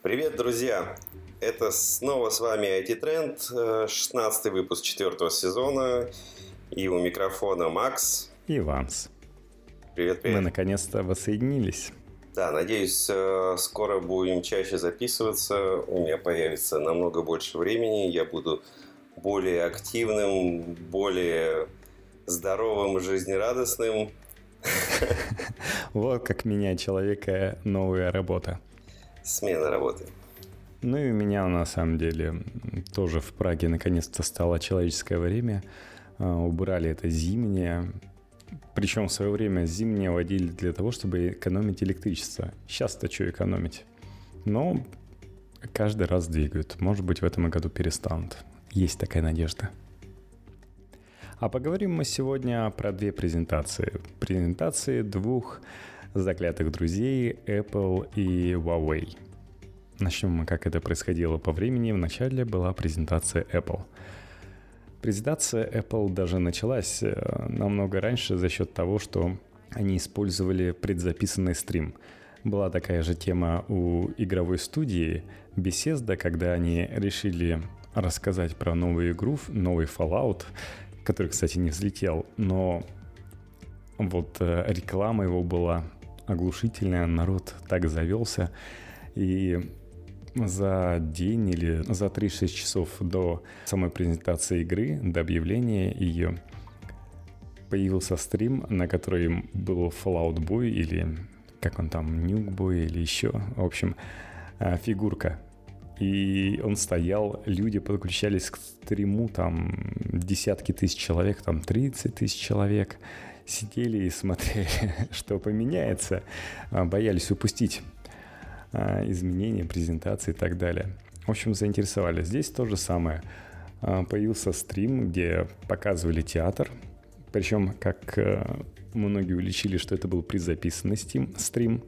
Привет, друзья! Это снова с вами IT Trend, 16 выпуск четвертого сезона. И у микрофона Макс. И Ванс. Привет, привет. Мы наконец-то воссоединились. Да, надеюсь, э, скоро будем чаще записываться. У меня появится намного больше времени. Я буду более активным, более здоровым, жизнерадостным. Вот как меняет человека новая работа. Смена работы. Ну и у меня на самом деле тоже в Праге наконец-то стало человеческое время. А, убрали это зимнее. Причем в свое время зимнее водили для того, чтобы экономить электричество. Сейчас-то что экономить? Но каждый раз двигают. Может быть, в этом году перестанут. Есть такая надежда. А поговорим мы сегодня про две презентации. Презентации двух заклятых друзей Apple и Huawei. Начнем мы, как это происходило по времени. Вначале была презентация Apple. Презентация Apple даже началась э, намного раньше за счет того, что они использовали предзаписанный стрим. Была такая же тема у игровой студии Bethesda, когда они решили рассказать про новую игру, новый Fallout, который, кстати, не взлетел, но вот э, реклама его была оглушительная, народ так завелся, и за день или за 36 часов до самой презентации игры, до объявления ее, появился стрим, на который был Fallout Boy или как он там, Nuke Boy или еще, в общем, э, фигурка. И он стоял, люди подключались к стриму, там десятки тысяч человек, там 30 тысяч человек сидели и смотрели, что поменяется, а, боялись упустить а, изменения, презентации и так далее. В общем, заинтересовали. Здесь то же самое. А, появился стрим, где показывали театр, причем, как э, многие уличили, что это был предзаписанный стрим,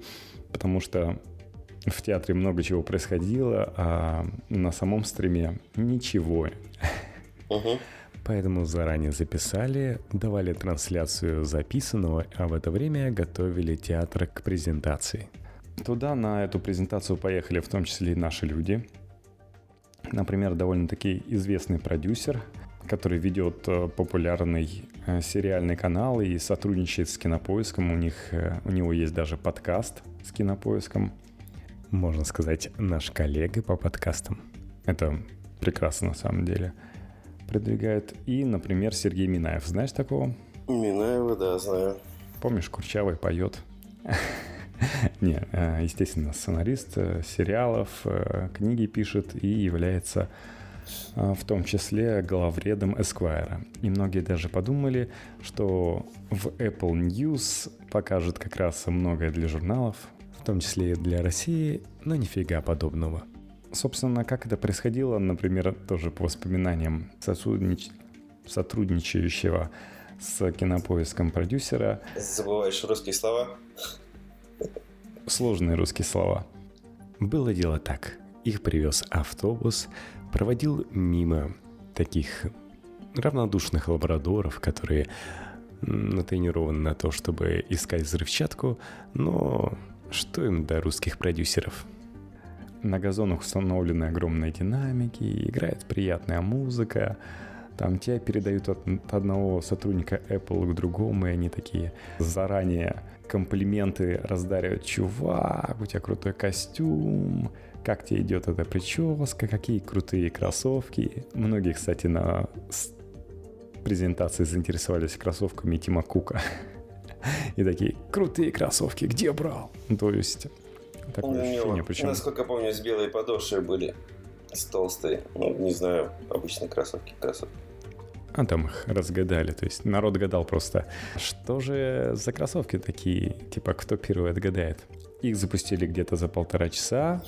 потому что в театре много чего происходило, а на самом стриме ничего. Угу. Поэтому заранее записали, давали трансляцию записанного, а в это время готовили театр к презентации. Туда на эту презентацию поехали в том числе и наши люди. Например, довольно-таки известный продюсер, который ведет э, популярный э, сериальный канал и сотрудничает с Кинопоиском. У них э, у него есть даже подкаст с Кинопоиском можно сказать, наш коллега по подкастам. Это прекрасно на самом деле. Продвигает. И, например, Сергей Минаев. Знаешь такого? Минаева, да, знаю. Помнишь, Курчавый поет? Не, э, естественно, сценарист э, сериалов, э, книги пишет и является в том числе главредом Esquire. И многие даже подумали, что в Apple News покажет как раз многое для журналов, в том числе и для России, но нифига подобного. Собственно, как это происходило, например, тоже по воспоминаниям сотруднич... сотрудничающего с кинопоиском продюсера. Забываешь русские слова? Сложные русские слова. Было дело так. Их привез автобус, проводил мимо таких равнодушных лабрадоров, которые натренированы на то, чтобы искать взрывчатку, но что им до русских продюсеров? На газонах установлены огромные динамики, играет приятная музыка, там тебя передают от одного сотрудника Apple к другому, и они такие заранее комплименты раздаривают. Чувак, у тебя крутой костюм, как тебе идет эта прическа, какие крутые кроссовки. Многие, кстати, на презентации заинтересовались кроссовками Тима Кука. И такие, крутые кроссовки, где брал? То есть, такое ощущение. Причем... Насколько помню, с белой подошвой были, с толстой. Ну, не знаю, обычные кроссовки, кроссовки. А там их разгадали. То есть народ гадал просто, что же за кроссовки такие, типа, кто первый отгадает. Их запустили где-то за полтора часа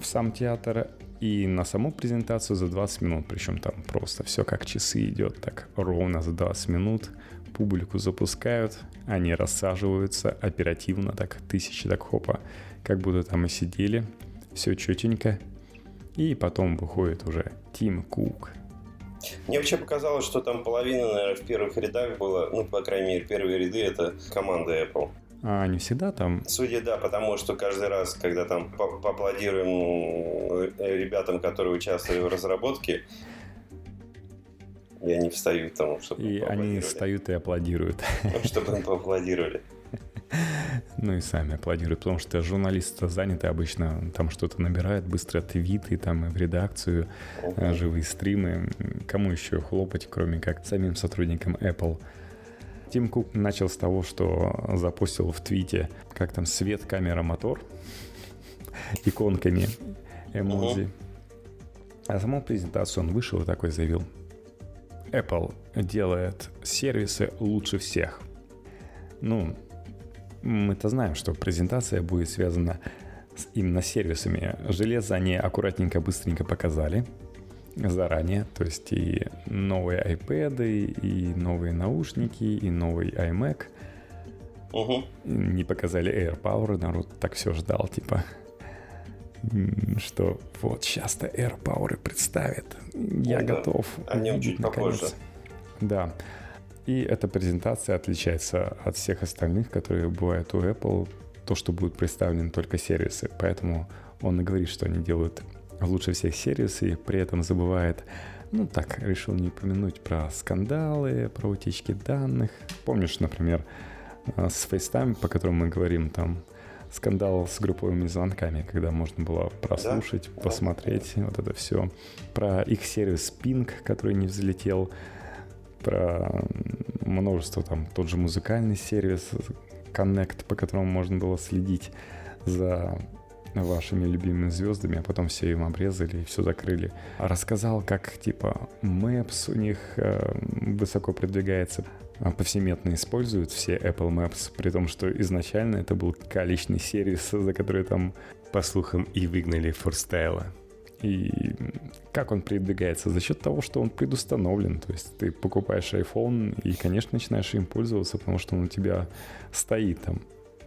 в сам театр, и на саму презентацию за 20 минут. Причем там просто все как часы идет, так ровно за 20 минут публику запускают, они рассаживаются оперативно, так тысячи так хопа, как будто там и сидели, все четенько. И потом выходит уже Тим Кук. Мне вообще показалось, что там половина, наверное, в первых рядах было, ну, по крайней мере, первые ряды — это команда Apple. А не всегда там? Судя, да, потому что каждый раз, когда там поаплодируем э, ребятам, которые участвовали в разработке, и они встают там, чтобы И они встают и аплодируют. Чтобы им поаплодировали. Ну и сами аплодируют, потому что журналисты заняты обычно, там что-то набирают, быстро твиты, там и в редакцию, uh живые стримы. Кому еще хлопать, кроме как самим сотрудникам Apple? Тим Кук начал с того, что запустил в твите, как там свет, камера, мотор, иконками эмодзи. А саму презентацию он вышел и такой заявил. Apple делает сервисы лучше всех. Ну, мы-то знаем, что презентация будет связана с именно сервисами. Железо они аккуратненько, быстренько показали заранее. То есть и новые iPad, и новые наушники, и новый iMac. Угу. Не показали AirPower, народ так все ждал, типа, что вот сейчас-то AirPower представит. Я ну, готов. Они чуть наконец. попозже. Да. И эта презентация отличается от всех остальных, которые бывают у Apple, то, что будут представлены только сервисы. Поэтому он и говорит, что они делают лучше всех сервисы, и при этом забывает, ну так, решил не упомянуть про скандалы, про утечки данных. Помнишь, например, э, с FaceTime, по которому мы говорим, там скандал с групповыми звонками, когда можно было прослушать, да? посмотреть, да. вот это все. Про их сервис Ping, который не взлетел, про множество, там, тот же музыкальный сервис Connect, по которому можно было следить за вашими любимыми звездами, а потом все им обрезали и все закрыли. Рассказал, как типа Maps у них э, высоко продвигается, а повсеместно используют все Apple Maps, при том, что изначально это был количественный сервис, за который там, по слухам, и выгнали форстайла. И как он передвигается? За счет того, что он предустановлен. То есть ты покупаешь iPhone и, конечно, начинаешь им пользоваться, потому что он у тебя стоит там.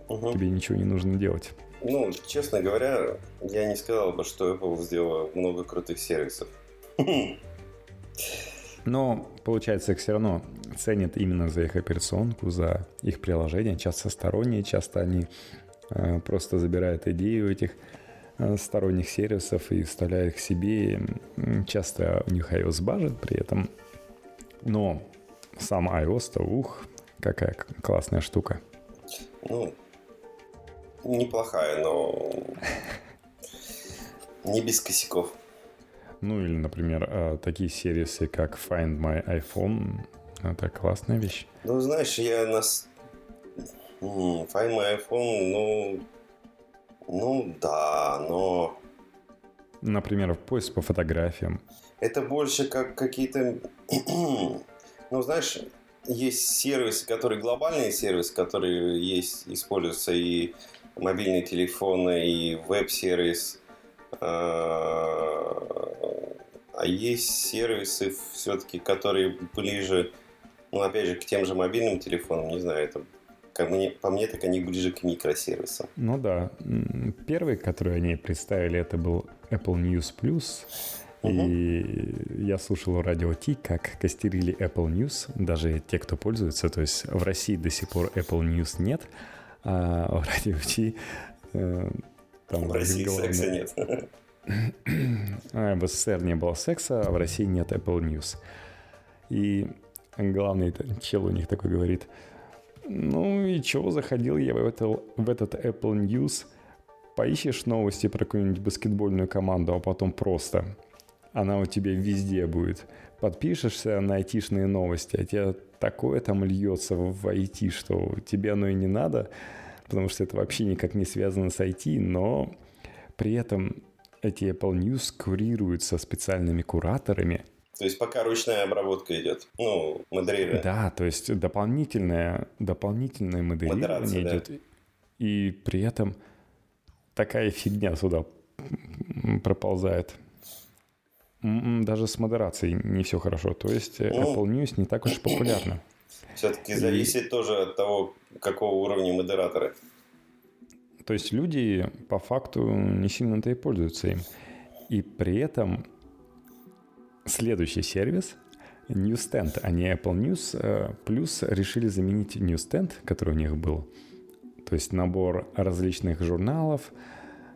Угу. Тебе ничего не нужно делать. Ну, честно говоря, я не сказал бы, что Apple сделала много крутых сервисов. Но, получается, их все равно ценят именно за их операционку, за их приложение. Часто сторонние, часто они э, просто забирают идеи у этих сторонних сервисов и вставляют их себе. Часто у них iOS бажит при этом. Но сам iOS-то, ух, какая классная штука. Ну, неплохая, но не без косяков. Ну или, например, э, такие сервисы, как Find My iPhone. Это классная вещь. Ну, знаешь, я нас... Find My iPhone, ну... Ну, да, но... Например, поиск по фотографиям. Это больше как какие-то... ну, знаешь, есть сервисы, которые глобальные сервисы, которые есть, используются и мобильные телефоны, и веб-сервис. А, а есть сервисы все-таки, которые ближе, ну, опять же, к тем же мобильным телефонам, не знаю, это как мне, по мне, так они ближе к микросервисам. Ну да. Первый, который они представили, это был Apple News Plus. Угу. И я слушал радио Ти, как костерили Apple News, даже те, кто пользуется. То есть в России до сих пор Apple News нет, а в радио Ти э, там... В России главное... секса нет. А, в СССР не было секса, а в России нет Apple News. И главный чел у них такой говорит, ну и чего заходил я в, это, в этот Apple News, поищешь новости про какую-нибудь баскетбольную команду, а потом просто она у тебя везде будет. Подпишешься на айтишные новости, а тебе такое там льется в IT, что тебе оно и не надо, потому что это вообще никак не связано с IT, но при этом эти Apple News курируются специальными кураторами. То есть пока ручная обработка идет, ну, модерирование. Да, то есть дополнительное, дополнительное модерирование идет. Да. И при этом такая фигня сюда проползает. М-м, даже с модерацией не все хорошо. То есть э, ну, Apple News не так уж популярна. Все-таки зависит и... тоже от того, какого уровня модератора. То есть люди по факту не сильно-то и пользуются им. И при этом следующий сервис Newsstand, а не Apple News, э, плюс решили заменить Newsstand, который у них был, то есть набор различных журналов,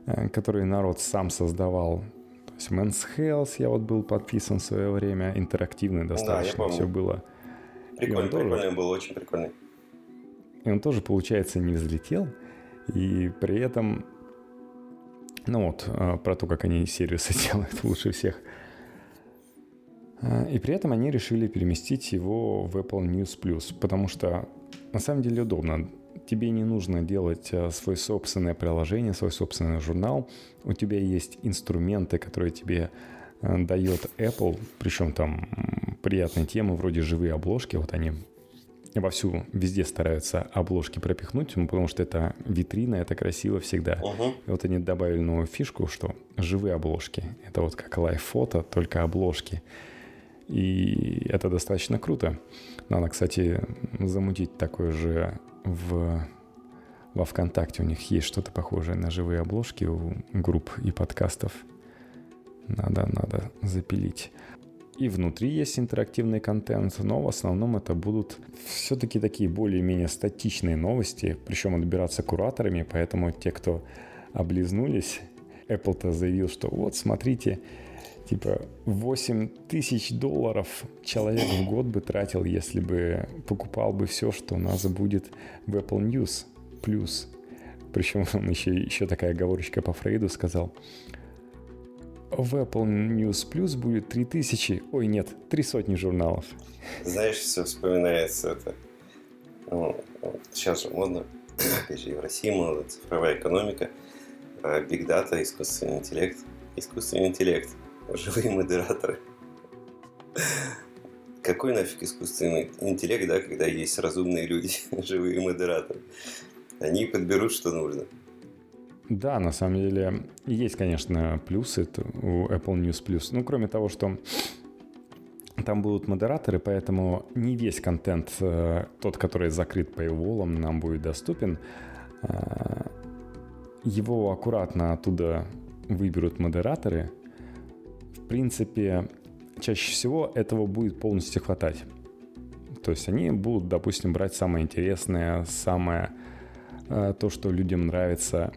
э, которые народ сам создавал. То есть Men's Health я вот был подписан в свое время, интерактивный достаточно да, все было. Прикольно, прикольно было, очень прикольно. И он тоже, получается, не взлетел, и при этом, ну вот, э, про то, как они сервисы делают лучше всех. Э, и при этом они решили переместить его в Apple News Plus, потому что на самом деле удобно. Тебе не нужно делать э, свое собственное приложение, свой собственный журнал. У тебя есть инструменты, которые тебе дает Apple, причем там приятные темы вроде живые обложки, вот они вовсю везде стараются обложки пропихнуть, ну, потому что это витрина, это красиво всегда. Uh-huh. И вот они добавили новую фишку, что живые обложки. Это вот как лайф-фото, только обложки. И это достаточно круто. Надо, кстати, замутить такое же в во ВКонтакте у них есть что-то похожее на живые обложки у групп и подкастов. Надо, надо запилить. И внутри есть интерактивный контент, но в основном это будут все-таки такие более-менее статичные новости, причем отбираться кураторами, поэтому те, кто облизнулись, Apple-то заявил, что вот, смотрите, типа 8 тысяч долларов человек в год бы тратил, если бы покупал бы все, что у нас будет в Apple News плюс. Причем он еще, еще такая оговорочка по Фрейду сказал – в Apple News Plus будет 3000, ой нет, три сотни журналов. Знаешь, все вспоминается это. Ну, сейчас же модно, опять же, и в России модно, цифровая экономика, биг дата, искусственный интеллект. Искусственный интеллект, живые модераторы. Какой нафиг искусственный интеллект, да, когда есть разумные люди, живые модераторы? Они подберут, что нужно. Да, на самом деле есть, конечно, плюсы у Apple News Plus. Ну, кроме того, что там будут модераторы, поэтому не весь контент, э, тот, который закрыт paywall, нам будет доступен. Э, его аккуратно оттуда выберут модераторы. В принципе, чаще всего этого будет полностью хватать. То есть они будут, допустим, брать самое интересное, самое э, то, что людям нравится,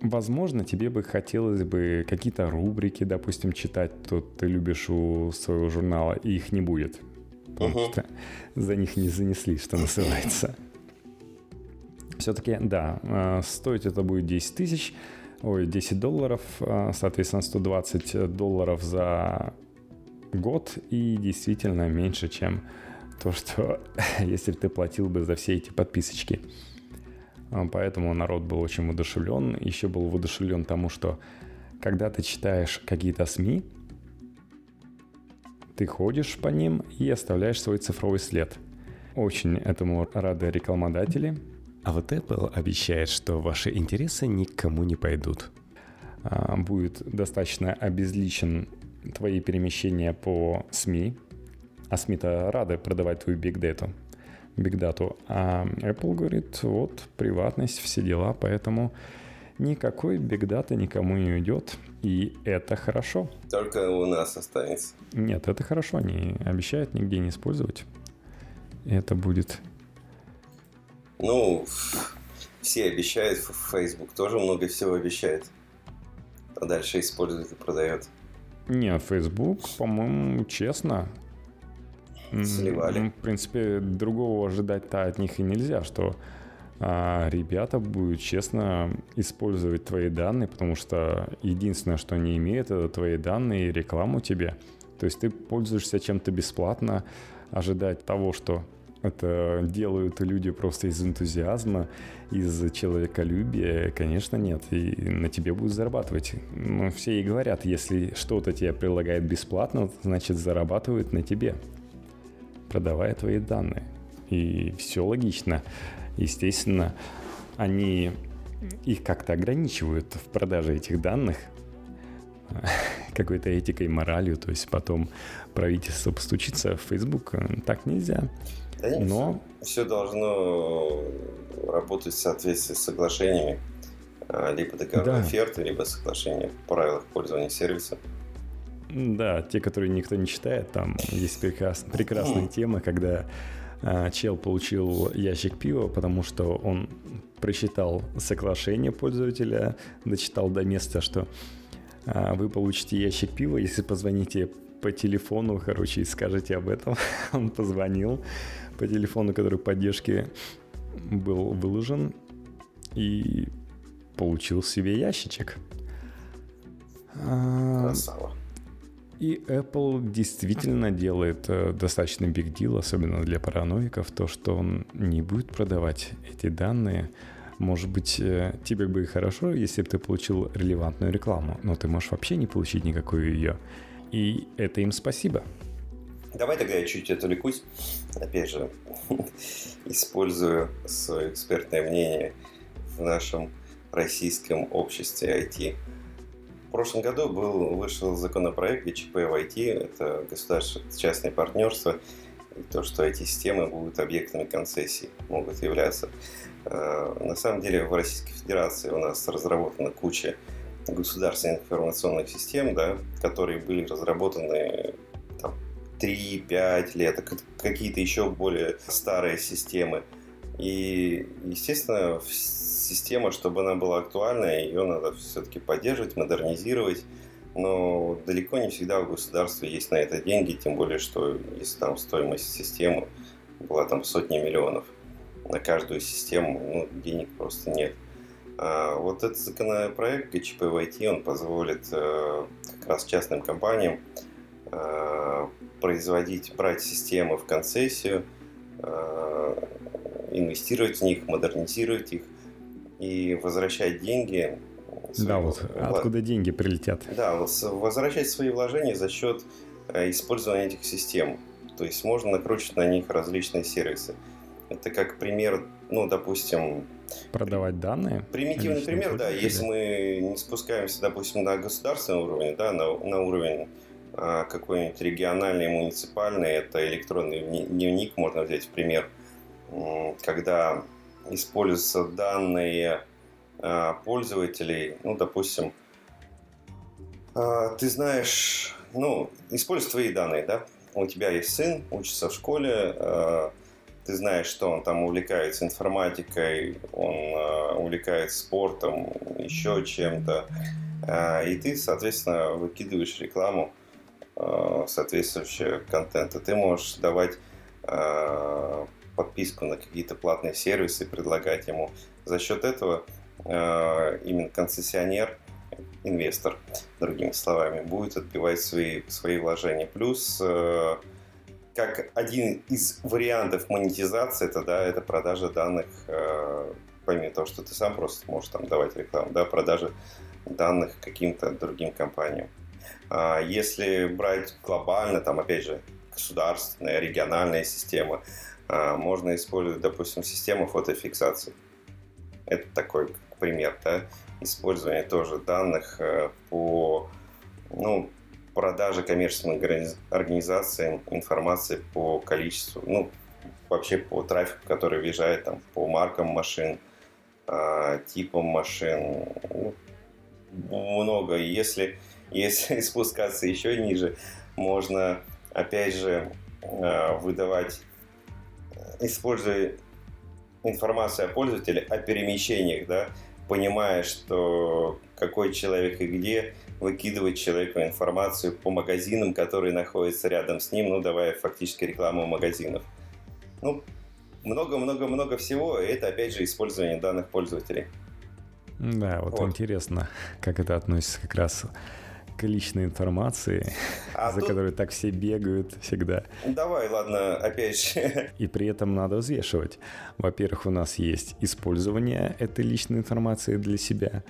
Возможно, тебе бы хотелось бы какие-то рубрики, допустим, читать, то ты любишь у своего журнала, и их не будет. Потому uh-huh. что за них не занесли, что называется. Все-таки, да, э, стоить это будет 10 тысяч, ой, 10 долларов, э, соответственно, 120 долларов за год, и действительно меньше, чем то, что если ты платил бы за все эти подписочки. А, поэтому народ был очень воодушевлен. Еще был воодушевлен тому, что когда ты читаешь какие-то СМИ, ты ходишь по ним и оставляешь свой цифровой след. Очень этому рады рекламодатели. А вот Apple обещает, что ваши интересы никому не пойдут. А, будет достаточно обезличен твои перемещения по СМИ. А СМИ-то рады продавать твою биг дату бигдату. А Apple говорит, вот, приватность, все дела, поэтому никакой бигдата никому не уйдет, и это хорошо. Только у нас останется. Нет, это хорошо, они обещают нигде не использовать. Это будет... Ну, все обещают, Facebook тоже много всего обещает. А дальше использует и продает. Нет, Facebook, по-моему, честно, сливали. Ну, в принципе, другого ожидать-то от них и нельзя, что а, ребята будут честно использовать твои данные, потому что единственное, что они имеют, это твои данные и рекламу тебе. То есть ты пользуешься чем-то бесплатно, ожидать того, что это делают люди просто из энтузиазма, из человеколюбия, конечно, нет. И на тебе будут зарабатывать. Но все и говорят, если что-то тебе предлагает бесплатно, значит зарабатывают на тебе продавая твои данные. И все логично. Естественно, они их как-то ограничивают в продаже этих данных какой-то этикой, моралью, то есть потом правительство постучится в Facebook, так нельзя. Нет, Но все должно работать в соответствии с соглашениями, а, либо договор да. оферты, либо соглашение в правилах пользования сервиса. Да, те, которые никто не читает, там есть прекрас, прекрасная тема, когда а, чел получил ящик пива, потому что он прочитал соглашение пользователя, дочитал до места, что а, вы получите ящик пива, если позвоните по телефону, короче, и скажете об этом. Он позвонил по телефону, который поддержки был выложен, и получил себе ящичек. А, Красава. И Apple действительно делает э, достаточно big deal, особенно для параноиков, то, что он не будет продавать эти данные. Может быть, э, тебе бы и хорошо, если бы ты получил релевантную рекламу, но ты можешь вообще не получить никакую ее. И это им спасибо. Давай тогда я чуть отвлекусь. Опять же, использую свое экспертное мнение в нашем российском обществе IT. В прошлом году был, вышел законопроект ГЧП в IT, это государственно-частное партнерство, и то, что эти системы будут объектами концессий, могут являться. Э, на самом деле в Российской Федерации у нас разработана куча государственных информационных систем, да, которые были разработаны там, 3-5 лет, а какие-то еще более старые системы. И, естественно, система, чтобы она была актуальна, ее надо все-таки поддерживать, модернизировать. Но далеко не всегда у государства есть на это деньги, тем более, что если там стоимость системы была там сотни миллионов на каждую систему, ну, денег просто нет. А вот этот законопроект ГЧП в IT, он позволит э, как раз частным компаниям э, производить, брать системы в концессию, э, инвестировать в них, модернизировать их и возвращать деньги. Да, вот откуда деньги прилетят. Да, возвращать свои вложения за счет использования этих систем. То есть можно накручивать на них различные сервисы. Это как пример, ну, допустим... Продавать данные? Примитивный пример, да. Если мы не спускаемся, допустим, на государственный уровень, да, на, на уровень а, какой-нибудь региональный, муниципальный, это электронный дневник, можно взять в пример, когда используются данные а, пользователей, ну, допустим, а, ты знаешь, ну, используй твои данные, да, у тебя есть сын, учится в школе, а, ты знаешь, что он там увлекается информатикой, он э, увлекается спортом, еще чем-то, э, и ты, соответственно, выкидываешь рекламу э, соответствующего контента. Ты можешь давать э, подписку на какие-то платные сервисы, предлагать ему. За счет этого э, именно концессионер, инвестор, другими словами, будет отбивать свои, свои вложения. Плюс э, как один из вариантов монетизации, это, да, это продажа данных, э, помимо того, что ты сам просто можешь там давать рекламу, да, продажа данных каким-то другим компаниям. А если брать глобально, там, опять же, государственная, региональная система, а, можно использовать, допустим, систему фотофиксации. Это такой пример, да, использование тоже данных э, по, ну, продажи коммерческим организациям информации по количеству, ну, вообще по трафику, который въезжает там, по маркам машин, э, типам машин, ну, много. Если, если спускаться еще ниже, можно, опять же, э, выдавать, используя информацию о пользователе, о перемещениях, да, понимая, что какой человек и где, выкидывать человеку информацию по магазинам, которые находятся рядом с ним, ну, давая фактически рекламу магазинов. Ну, много-много-много всего, и это, опять же, использование данных пользователей. Да, вот, вот. интересно, как это относится как раз к личной информации, а за тут... которой так все бегают всегда. Давай, ладно, опять же. И при этом надо взвешивать. Во-первых, у нас есть использование этой личной информации для себя,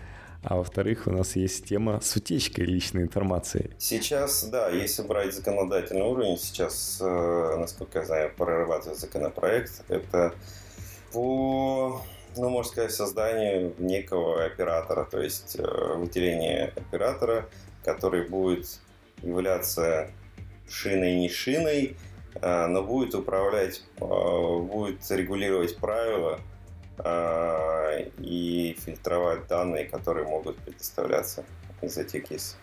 а во-вторых, у нас есть тема с утечкой личной информации. Сейчас, да, если брать законодательный уровень, сейчас, э, насколько я знаю, прорабатывает законопроект, это по, ну, можно сказать, созданию некого оператора, то есть э, выделение оператора, который будет являться шиной не шиной, э, но будет управлять, будет регулировать правила, и фильтровать данные, которые могут предоставляться из этих кейсов.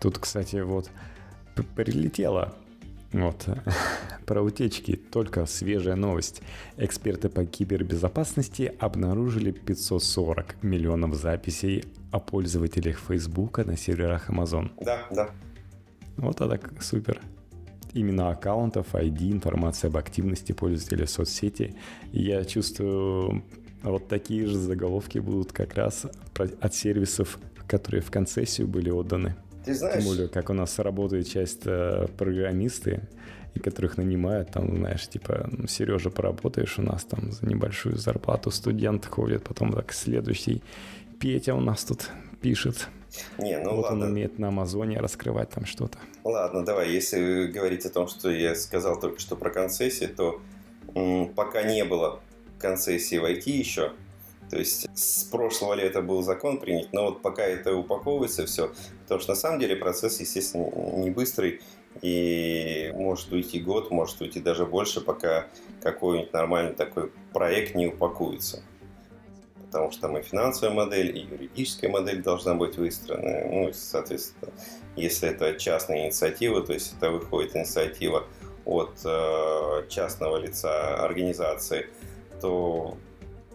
Тут, кстати, вот прилетело вот Про утечки только свежая новость. Эксперты по кибербезопасности обнаружили 540 миллионов записей о пользователях Facebook на серверах Amazon. Да, да. Вот это супер. Именно аккаунтов, ID, информация об активности пользователей в соцсети. Я чувствую, вот такие же заголовки будут как раз от сервисов, которые в концессию были отданы. Ты знаешь... Тем более, как у нас работает часть э, программисты, и которых нанимают, там, знаешь, типа, ну, Сережа, поработаешь у нас там за небольшую зарплату, студент ходит, потом так следующий, Петя у нас тут пишет. Не, ну вот ладно. он умеет на Амазоне раскрывать там что-то. Ладно, давай, если говорить о том, что я сказал только что про концессии, то м, пока не было концессии в IT еще, то есть с прошлого лета был закон принят, но вот пока это упаковывается все, потому что на самом деле процесс, естественно, не быстрый, и может уйти год, может уйти даже больше, пока какой-нибудь нормальный такой проект не упакуется. Потому что там и финансовая модель, и юридическая модель должна быть выстроена. Ну, соответственно, если это частная инициатива, то есть это выходит инициатива от э, частного лица организации, то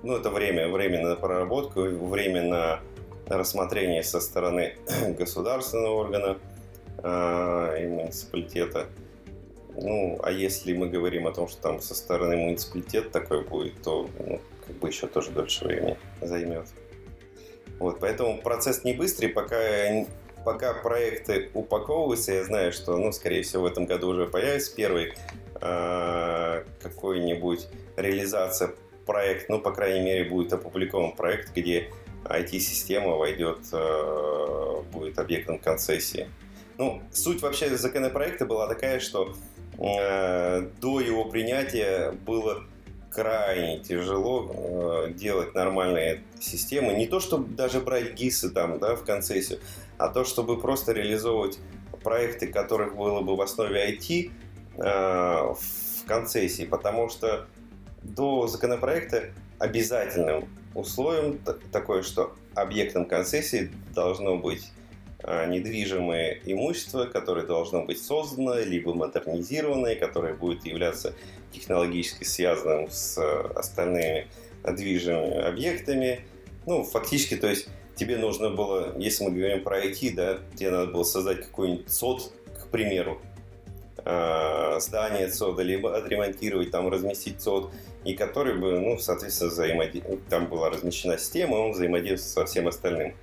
ну, это время, время на проработку, время на рассмотрение со стороны государственного органа э, и муниципалитета. Ну, а если мы говорим о том, что там со стороны муниципалитета такой будет, то ну, как бы еще тоже дольше времени займет. Вот, поэтому процесс не быстрый, пока, пока проекты упаковываются, я знаю, что, ну, скорее всего, в этом году уже появится первый э, какой-нибудь реализация проект, ну, по крайней мере, будет опубликован проект, где IT-система войдет, э, будет объектом концессии. Ну, суть вообще законопроекта была такая, что э, до его принятия было крайне тяжело э, делать нормальные системы. Не то, чтобы даже брать ГИСы там, да, в концессию, а то, чтобы просто реализовывать проекты, которых было бы в основе IT э, в концессии, потому что до законопроекта обязательным условием такое, что объектом концессии должно быть а, недвижимое имущество, которое должно быть создано, либо модернизировано, которое будет являться технологически связанным с остальными движимыми объектами. Ну, фактически, то есть тебе нужно было, если мы говорим про IT, да, тебе надо было создать какой-нибудь СОД, к примеру, а, здание ЦОДа, либо отремонтировать, там, разместить ЦОД, и который бы, ну, соответственно, взаимодействовал, там была размещена система, он взаимодействовал со всем остальным.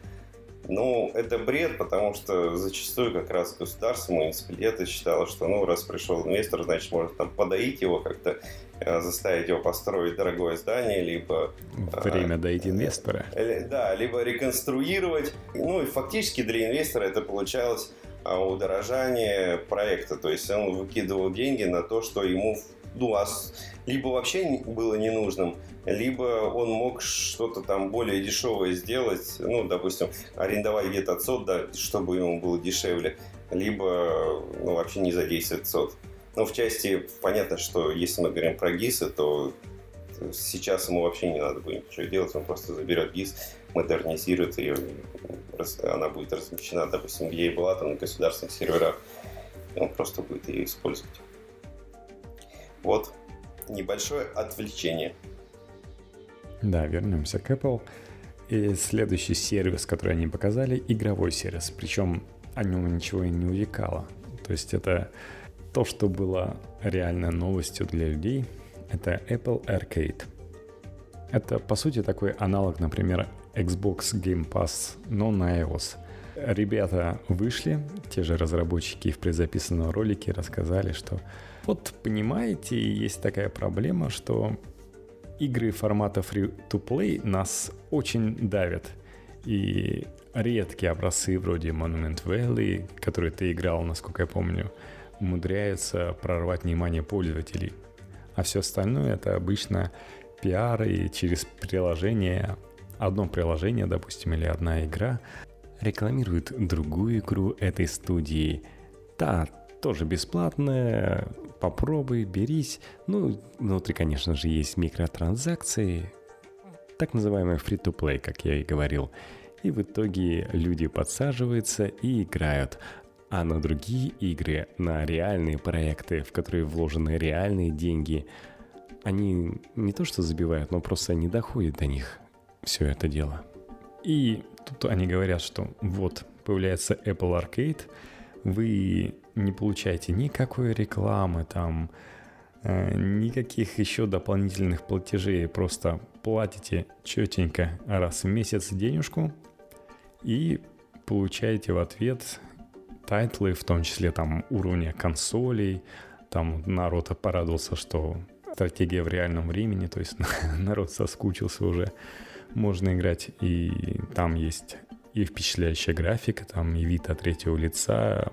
Ну, это бред, потому что зачастую как раз государство, муниципалитеты считало, что, ну, раз пришел инвестор, значит, может там подоить его как-то, э, заставить его построить дорогое здание, либо... Время а, доить инвестора. Э, да, либо реконструировать. Ну, и фактически для инвестора это получалось а, удорожание проекта. То есть он выкидывал деньги на то, что ему ну, а либо вообще было ненужным, либо он мог что-то там более дешевое сделать, ну, допустим, арендовать где-то сот, да, чтобы ему было дешевле, либо ну, вообще не задействовать сот. Но в части понятно, что если мы говорим про ГИСы, то сейчас ему вообще не надо будет ничего делать, он просто заберет ГИС, модернизирует ее, она будет размещена, допустим, где и была, там на государственных серверах, он просто будет ее использовать. Вот, небольшое отвлечение. Да, вернемся к Apple. И следующий сервис, который они показали, игровой сервис. Причем о нем ничего и не увлекало. То есть это то, что было реальной новостью для людей, это Apple Arcade. Это, по сути, такой аналог, например, Xbox Game Pass, но на iOS. Ребята вышли, те же разработчики в предзаписанном ролике рассказали, что вот понимаете, есть такая проблема, что игры формата free-to-play нас очень давят. И редкие образцы вроде Monument Valley, которые ты играл, насколько я помню, умудряются прорвать внимание пользователей. А все остальное это обычно пиар и через приложение, одно приложение, допустим, или одна игра рекламирует другую игру этой студии. Да, тоже бесплатная, попробуй, берись. Ну, внутри, конечно же, есть микротранзакции, так называемый free-to-play, как я и говорил. И в итоге люди подсаживаются и играют. А на другие игры, на реальные проекты, в которые вложены реальные деньги, они не то что забивают, но просто не доходят до них все это дело. И тут они говорят, что вот появляется Apple Arcade, вы не получаете никакой рекламы там, э, никаких еще дополнительных платежей, просто платите четенько раз в месяц денежку и получаете в ответ тайтлы, в том числе там уровня консолей, там народ порадовался, что стратегия в реальном времени, то есть народ соскучился уже, можно играть, и там есть и впечатляющая графика, там и вид от третьего лица,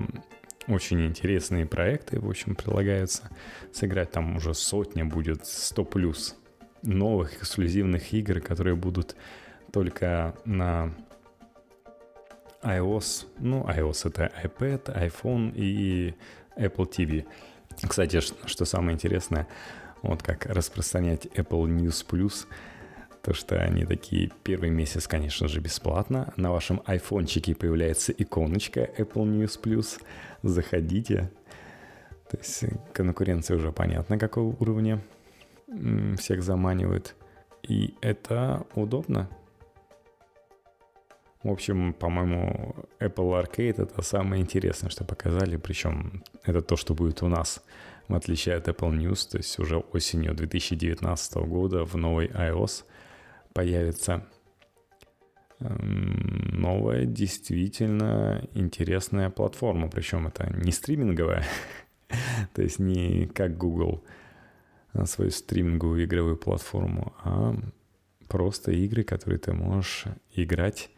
очень интересные проекты, в общем, прилагаются. Сыграть там уже сотня будет, 100 плюс новых эксклюзивных игр, которые будут только на iOS. Ну, iOS это iPad, iPhone и Apple TV. Кстати, что самое интересное, вот как распространять Apple News Plus, то что они такие, первый месяц, конечно же, бесплатно. На вашем айфончике появляется иконочка Apple News Plus. Заходите. То есть конкуренция уже понятна, какого уровня всех заманивает. И это удобно. В общем, по-моему, Apple Arcade это самое интересное, что показали. Причем это то, что будет у нас, в отличие от Apple News. То есть уже осенью 2019 года в новой iOS появится эм, новая, действительно интересная платформа. Причем это не стриминговая, то есть не как Google а свою стриминговую игровую платформу, а просто игры, которые ты можешь играть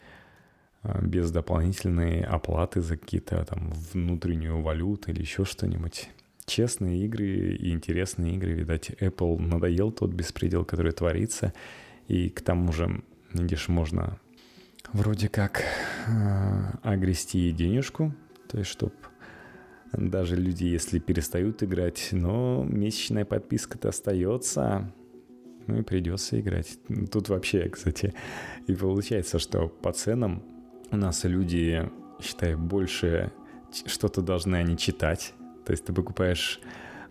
а, без дополнительной оплаты за какие-то там внутреннюю валюту или еще что-нибудь. Честные игры и интересные игры, видать, Apple надоел тот беспредел, который творится, и к тому же, видишь, можно вроде как э, огрести денежку, то есть, чтобы даже люди, если перестают играть, но месячная подписка-то остается, ну и придется играть. Тут вообще, кстати, и получается, что по ценам у нас люди, считай, больше что-то должны они читать. То есть ты покупаешь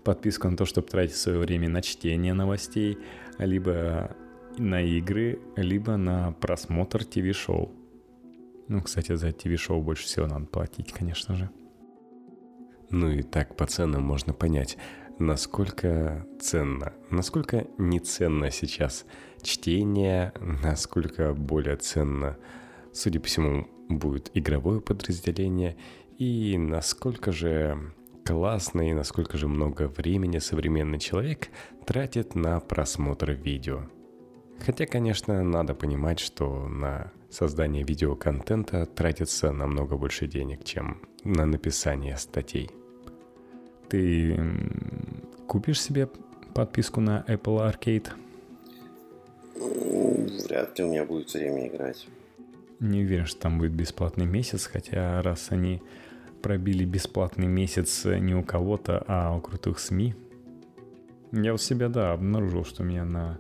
подписку на то, чтобы тратить свое время на чтение новостей, либо на игры, либо на просмотр ТВ-шоу. Ну, кстати, за ТВ-шоу больше всего надо платить, конечно же. Ну и так по ценам можно понять, насколько ценно, насколько не ценно сейчас чтение, насколько более ценно судя по всему, будет игровое подразделение, и насколько же классно и насколько же много времени современный человек тратит на просмотр видео. Хотя, конечно, надо понимать, что на создание видеоконтента тратится намного больше денег, чем на написание статей. Ты купишь себе подписку на Apple Arcade? Вряд ли у меня будет время играть. Не уверен, что там будет бесплатный месяц, хотя раз они пробили бесплатный месяц не у кого-то, а у крутых СМИ. Я у себя, да, обнаружил, что у меня на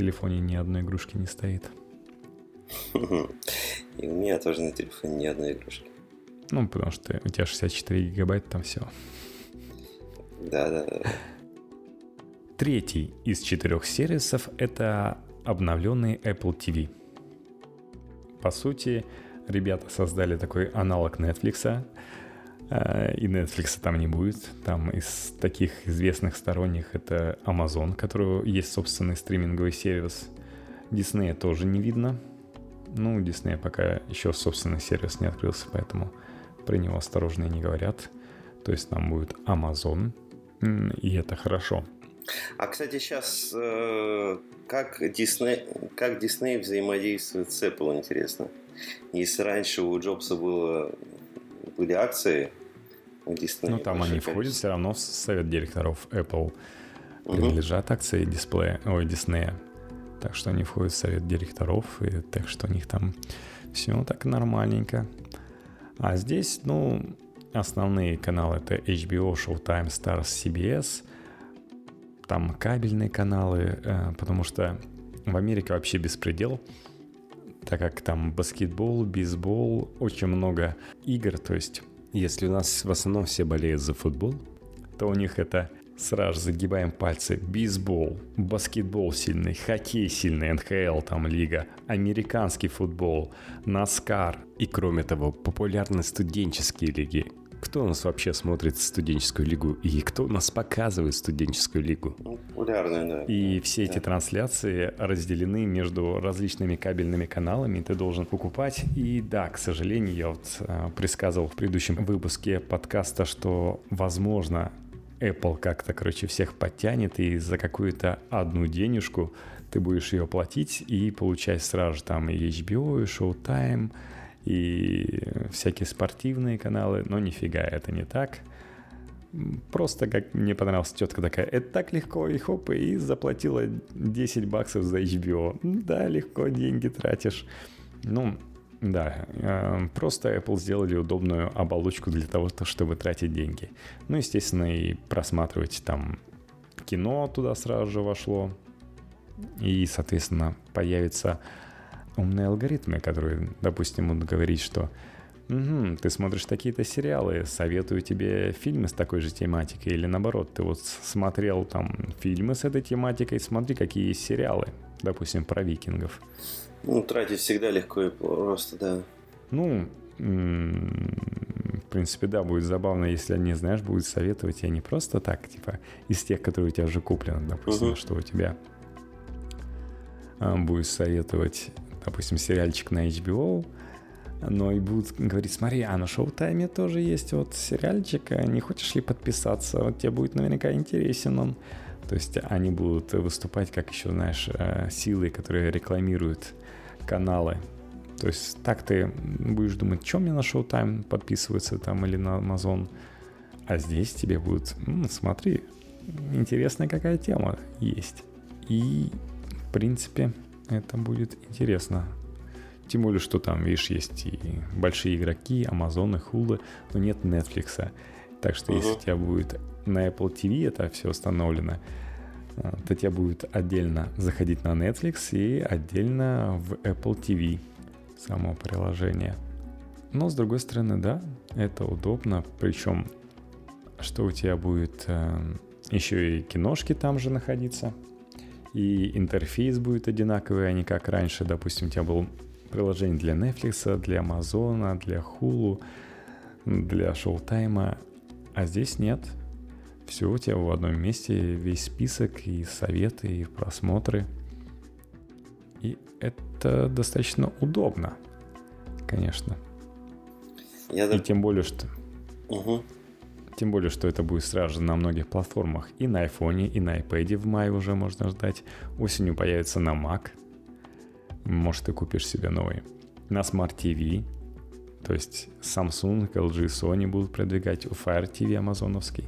телефоне ни одной игрушки не стоит. И у меня тоже на телефоне ни одной игрушки. Ну, потому что у тебя 64 гигабайта, там все. Да, да, да. Третий из четырех сервисов — это обновленный Apple TV — по сути, ребята создали такой аналог Netflix, и Netflix там не будет. Там из таких известных сторонних это Amazon, у которого есть собственный стриминговый сервис. Disney тоже не видно. Ну, Disney пока еще собственный сервис не открылся, поэтому про него осторожно не говорят. То есть там будет Amazon, и это хорошо. А, кстати, сейчас э, как Disney, как Disney взаимодействует с Apple, интересно. Если раньше у Джобса было, были акции, у Disney... Ну, там они входят все равно в совет директоров Apple. Принадлежат угу. акции дисплея, ой, Disney. Так что они входят в совет директоров, и так что у них там все так нормальненько. А здесь, ну, основные каналы это HBO, Showtime, Stars, CBS – там кабельные каналы, э, потому что в Америке вообще беспредел, так как там баскетбол, бейсбол, очень много игр, то есть Если у нас в основном все болеют за футбол, то у них это сразу загибаем пальцы. Бейсбол, баскетбол сильный, хоккей сильный, НХЛ там лига, американский футбол, Наскар. И кроме того, популярны студенческие лиги. Кто у нас вообще смотрит студенческую лигу и кто у нас показывает студенческую лигу? Ну, популярная, да. И все эти трансляции разделены между различными кабельными каналами, ты должен покупать. И да, к сожалению, я вот э, предсказывал в предыдущем выпуске подкаста, что, возможно, Apple как-то, короче, всех подтянет, и за какую-то одну денежку ты будешь ее платить и получать сразу там и HBO, и Showtime, и всякие спортивные каналы, но нифига, это не так. Просто как мне понравилась тетка такая, это так легко, и хоп, и заплатила 10 баксов за HBO. Да, легко деньги тратишь. Ну, да, э, просто Apple сделали удобную оболочку для того, чтобы тратить деньги. Ну, естественно, и просматривать там кино туда сразу же вошло. И, соответственно, появятся умные алгоритмы, которые, допустим, будут говорить, что Угу, ты смотришь такие-то сериалы, советую тебе фильмы с такой же тематикой, или наоборот, ты вот смотрел там фильмы с этой тематикой, смотри, какие есть сериалы, допустим, про викингов. Ну, тратить всегда легко и просто, да. Ну, в принципе, да, будет забавно, если они, знаешь, будут советовать, и не просто так, типа, из тех, которые у тебя уже куплены, допустим, uh-huh. что у тебя а, будет советовать, допустим, сериальчик на HBO, но и будут говорить, смотри, а на Шоу-Тайме тоже есть вот сериальчик, а не хочешь ли подписаться? Вот тебе будет наверняка интересен он. То есть они будут выступать как еще, знаешь, э, силы, которые рекламируют каналы. То есть так ты будешь думать, что мне на Showtime подписываться там или на Amazon. А здесь тебе будет, м, смотри, интересная какая тема есть. И, в принципе, это будет интересно. Тем более, что там, видишь, есть и большие игроки, Amazon и Hulu, но нет Netflix. Так что, uh-huh. если у тебя будет на Apple TV это все установлено, а, то тебе будет отдельно заходить на Netflix и отдельно в Apple TV само приложение. Но с другой стороны, да, это удобно. Причем, что у тебя будет э, еще и киношки там же находиться. И интерфейс будет одинаковый, а не как раньше. Допустим, у тебя был приложение для Netflix, для Amazon, для Hulu, для Showtime. А здесь нет. Все у тебя в одном месте, весь список и советы, и просмотры. И это достаточно удобно, конечно. Я и тем более, что... Угу. Тем более, что это будет сразу же на многих платформах. И на iPhone, и на iPad в мае уже можно ждать. Осенью появится на Mac. Может, ты купишь себе новый. На Smart TV. То есть Samsung, LG, Sony будут продвигать у Fire TV амазоновский.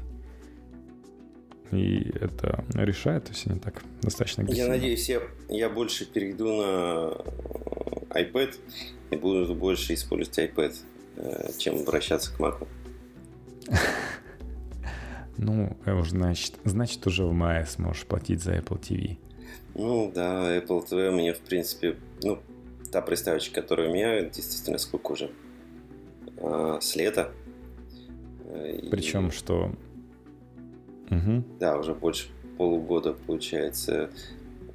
И это решает, то есть они так достаточно агрессивно. Я надеюсь, я, я больше перейду на iPad и буду больше использовать iPad, э, чем обращаться к Mac. Ну, значит, значит, уже в мае сможешь платить за Apple TV. Ну да, Apple TV у меня, в принципе, ну, та приставочка, которая у меня, действительно, сколько уже? А, с лета. Причем, и... что Угу. Да, уже больше полугода получается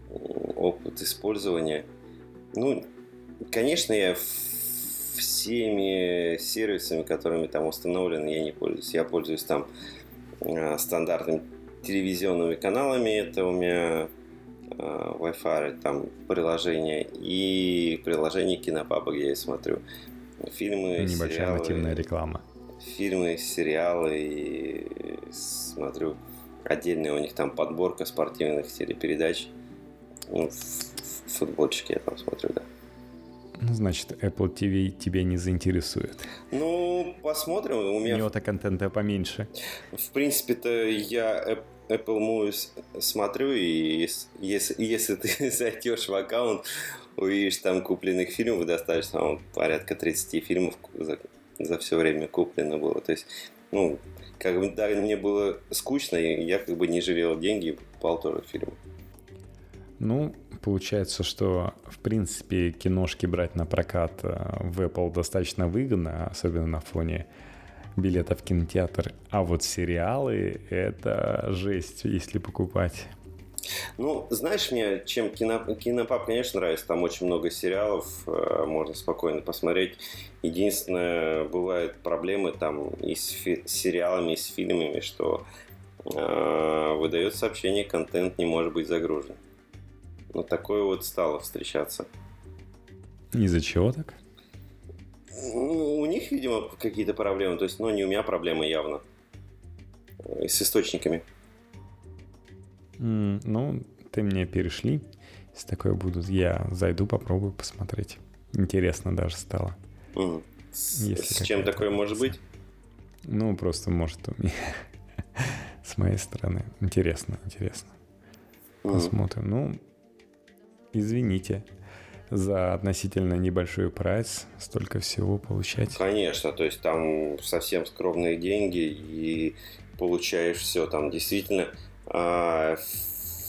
опыт использования. Ну, конечно, я всеми сервисами, которыми там установлены, я не пользуюсь. Я пользуюсь там э, стандартными телевизионными каналами. Это у меня э, Wi-Fi, там приложение и приложение Кинопаба, где я смотрю фильмы, Небольшая сериалы. нативная реклама фильмы, сериалы и смотрю отдельная у них там подборка спортивных телепередач. Ну, футбольчики я там смотрю, да. Ну, значит, Apple TV тебя не заинтересует. Ну, посмотрим. У, меня... у него-то контента поменьше. В принципе-то я Apple Movies смотрю, и если, если ты зайдешь в аккаунт, увидишь там купленных фильмов достаточно, там порядка 30 фильмов за, за все время куплено было. То есть, ну, как бы, да, мне было скучно, и я как бы не жалел деньги, пал тоже фильм. Ну, получается, что, в принципе, киношки брать на прокат э, в Apple достаточно выгодно, особенно на фоне билета в кинотеатр. А вот сериалы — это жесть, если покупать. Ну, знаешь, мне чем кино, Кинопап, конечно, нравится. Там очень много сериалов, э, можно спокойно посмотреть. Единственное, бывают проблемы там и с, фи- с сериалами, и с фильмами, что э, выдает сообщение, контент не может быть загружен. Ну, такое вот стало встречаться. Из-за чего так? Ну, у них, видимо, какие-то проблемы. То есть, ну, не у меня проблемы явно. Э, с источниками. Mm, ну, ты мне перешли. Если такое будут, я зайду, попробую посмотреть. Интересно даже стало. Mm. С, с чем такое может быть? Ну, просто может у меня с моей стороны. Интересно, интересно. Mm. Посмотрим. Ну, извините за относительно небольшой прайс столько всего получать. Конечно, то есть там совсем скромные деньги и получаешь все там действительно а,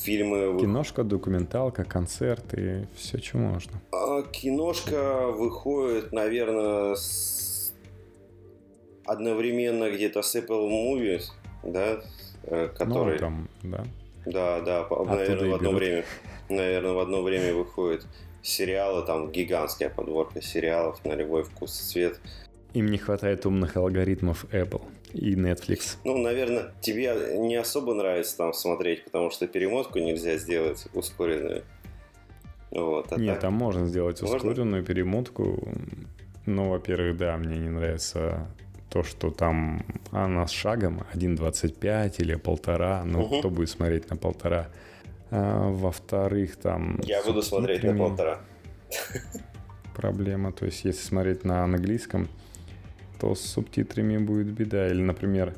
фильмы... Киношка, документалка, концерты, все, что можно. А, киношка выходит, наверное, с... одновременно где-то с Apple Movies, да, э, который... Ну, там, да. Да, да, наверное, в одно время. Наверное, в одно время выходит сериалы, там гигантская подборка сериалов на любой вкус и цвет. Им не хватает умных алгоритмов Apple и Netflix. Ну, наверное, тебе не особо нравится там смотреть, потому что перемотку нельзя сделать ускоренную. Вот, а Нет, так... там можно сделать ускоренную можно? перемотку. Ну, во-первых, да, мне не нравится то, что там она с шагом 1.25 или полтора. Ну, угу. кто будет смотреть на полтора? А, во-вторых, там... Я буду смотреть на полтора. Проблема. То есть, если смотреть на английском, то с субтитрами будет беда. Или, например,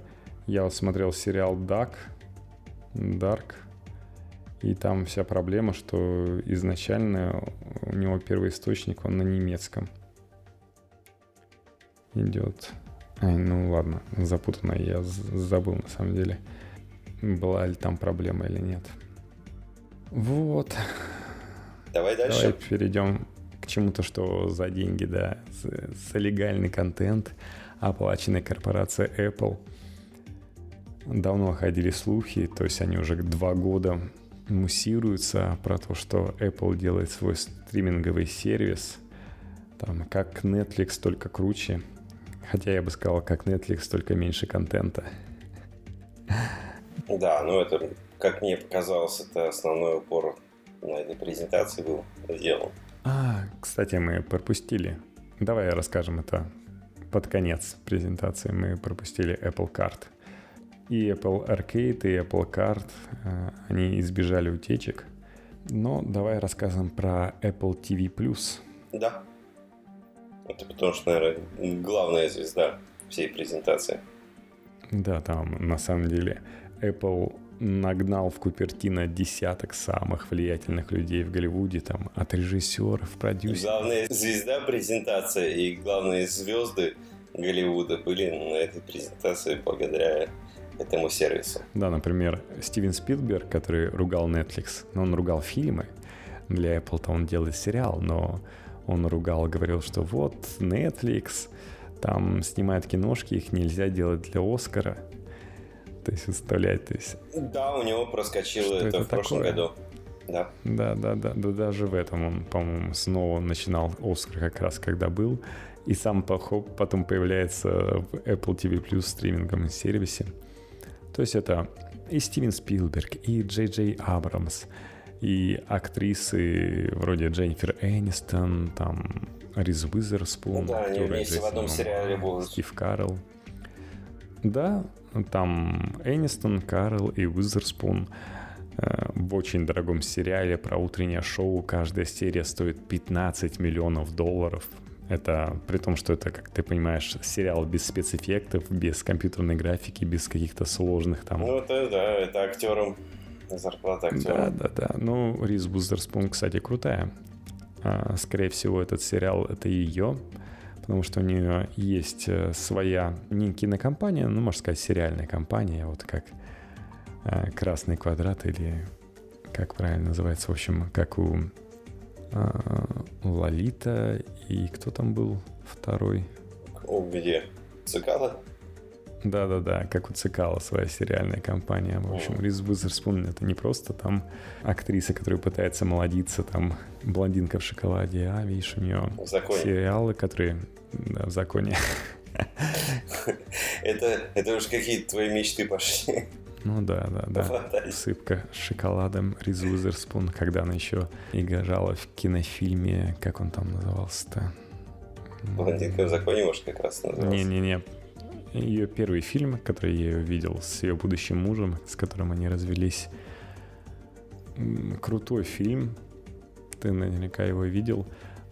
я вот смотрел сериал Dark, Dark, и там вся проблема, что изначально у него первый источник, он на немецком идет. Ай, ну ладно, запутанно, я забыл на самом деле, была ли там проблема или нет. Вот. Давай дальше. Давай перейдем к чему-то, что за деньги, да, за легальный контент, оплаченный корпорация Apple. Давно ходили слухи, то есть они уже два года муссируются про то, что Apple делает свой стриминговый сервис, там, как Netflix, только круче. Хотя я бы сказал, как Netflix, только меньше контента. Да, ну это как мне показалось, это основной упор на этой презентации был сделан. А, кстати, мы пропустили. Давай расскажем это под конец презентации. Мы пропустили Apple Card. И Apple Arcade, и Apple Card, э, они избежали утечек. Но давай расскажем про Apple TV+. Да. Это потому что, наверное, главная звезда всей презентации. Да, там на самом деле Apple нагнал в Купертино десяток самых влиятельных людей в Голливуде, там, от режиссеров, продюсеров. Главная звезда презентации и главные звезды Голливуда были на этой презентации благодаря этому сервису. Да, например, Стивен Спилберг, который ругал Netflix, но он ругал фильмы. Для Apple-то он делает сериал, но он ругал, говорил, что вот Netflix там снимает киношки, их нельзя делать для Оскара то есть выставлять. То есть, да, у него проскочило это, это в прошлом году. Да. Да, да, да, да, даже в этом он, по-моему, снова начинал Оскар как раз когда был. И сам потом появляется в Apple TV Plus стриминговом сервисе. То есть это и Стивен Спилберг, и Джей Джей Абрамс, и актрисы вроде Дженнифер Энистон, там Риз Уизерспун. Ну да, они вместе в одном сериале будут. Стив Карл. Да, там Энистон, Карл и Уизерспун э, в очень дорогом сериале про утреннее шоу. Каждая серия стоит 15 миллионов долларов. Это при том, что это, как ты понимаешь, сериал без спецэффектов, без компьютерной графики, без каких-то сложных там... Ну, это да, это актерам, зарплата актерам. Да, да, да. Ну, Риз Бузерспун, кстати, крутая. А, скорее всего, этот сериал — это ее потому что у нее есть э, своя не кинокомпания, ну, можно сказать, сериальная компания, вот как э, «Красный квадрат» или как правильно называется, в общем, как у э, Лолита и кто там был второй? О, где? Цикада? Да-да-да, как у Цикала своя сериальная компания. В общем, Риз Уизерспун это не просто там актриса, которая пытается молодиться, там блондинка в шоколаде, а видишь, у нее сериалы, которые да, в законе. Это, это уж какие-то твои мечты пошли. Ну да, да, да. Фантазия. Сыпка с шоколадом Риз Уизерспун, когда она еще играла в кинофильме, как он там назывался-то? Блондинка в законе, может, как раз назывался. Не-не-не, ее первый фильм, который я ее видел с ее будущим мужем, с которым они развелись. Крутой фильм. Ты наверняка его видел.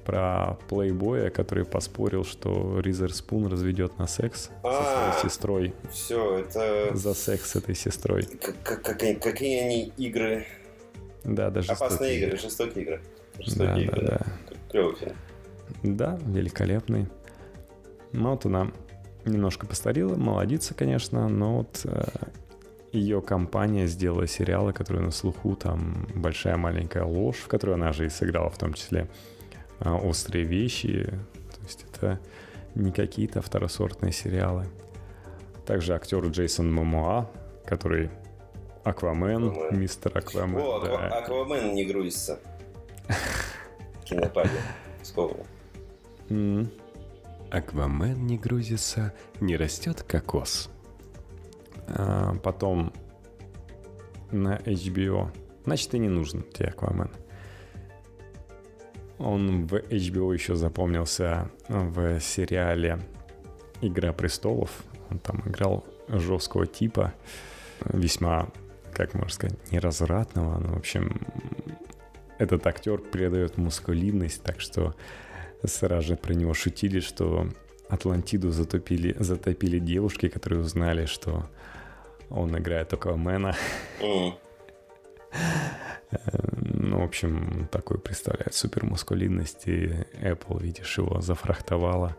Про плейбоя, который поспорил, что Ризер Спун разведет на секс а, со своей сестрой. Все, это... За секс с этой сестрой. Как, как, какие они игры? Да, даже Опасные игры, жестокие игры. Жестокие игры, да. Клевый фильм. Да, великолепный. Ну вот она немножко постарела, молодится, конечно, но вот э, ее компания сделала сериалы, которые на слуху, там «Большая маленькая ложь», в которой она же и сыграла в том числе «Острые вещи», то есть это не какие-то второсортные сериалы. Также актер Джейсон Момоа, который Аквамен, Аквамен. мистер Аквамен. О, да. Аквамен не грузится. Кинопаде. Вспомнил. Аквамен не грузится, не растет кокос. А потом на HBO. Значит, и не нужен тебе Аквамен. Он в HBO еще запомнился в сериале «Игра престолов». Он там играл жесткого типа, весьма, как можно сказать, неразвратного. Ну, в общем, этот актер придает мускулинность, так что сразу же про него шутили, что Атлантиду затопили, затопили девушки, которые узнали, что он играет Аквамена. Ну, в общем, такой представляет супермускулинность, и Apple, видишь, его зафрахтовала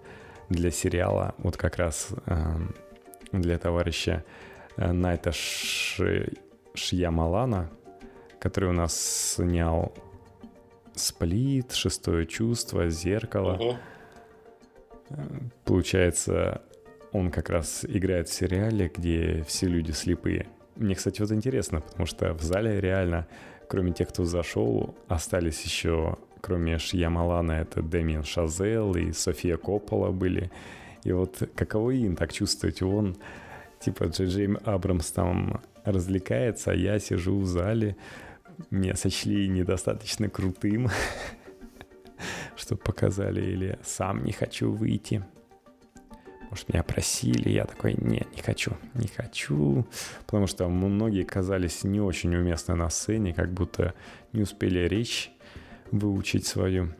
для сериала, вот как раз э, для товарища э, Найта Ши... Шьямалана, который у нас снял Сплит, Шестое чувство, Зеркало. Угу. Получается, он как раз играет в сериале, где все люди слепые. Мне, кстати, вот интересно, потому что в зале реально, кроме тех, кто зашел, остались еще, кроме Шьямалана, это Дэмиан Шазел и София Коппола были. И вот каково им так чувствовать? Он, типа, Джей Джей Абрамс там развлекается, а я сижу в зале, меня сочли недостаточно крутым, чтобы показали, или сам не хочу выйти. Может, меня просили, я такой, нет, не хочу, не хочу, потому что многие казались не очень уместны на сцене, как будто не успели речь выучить свою.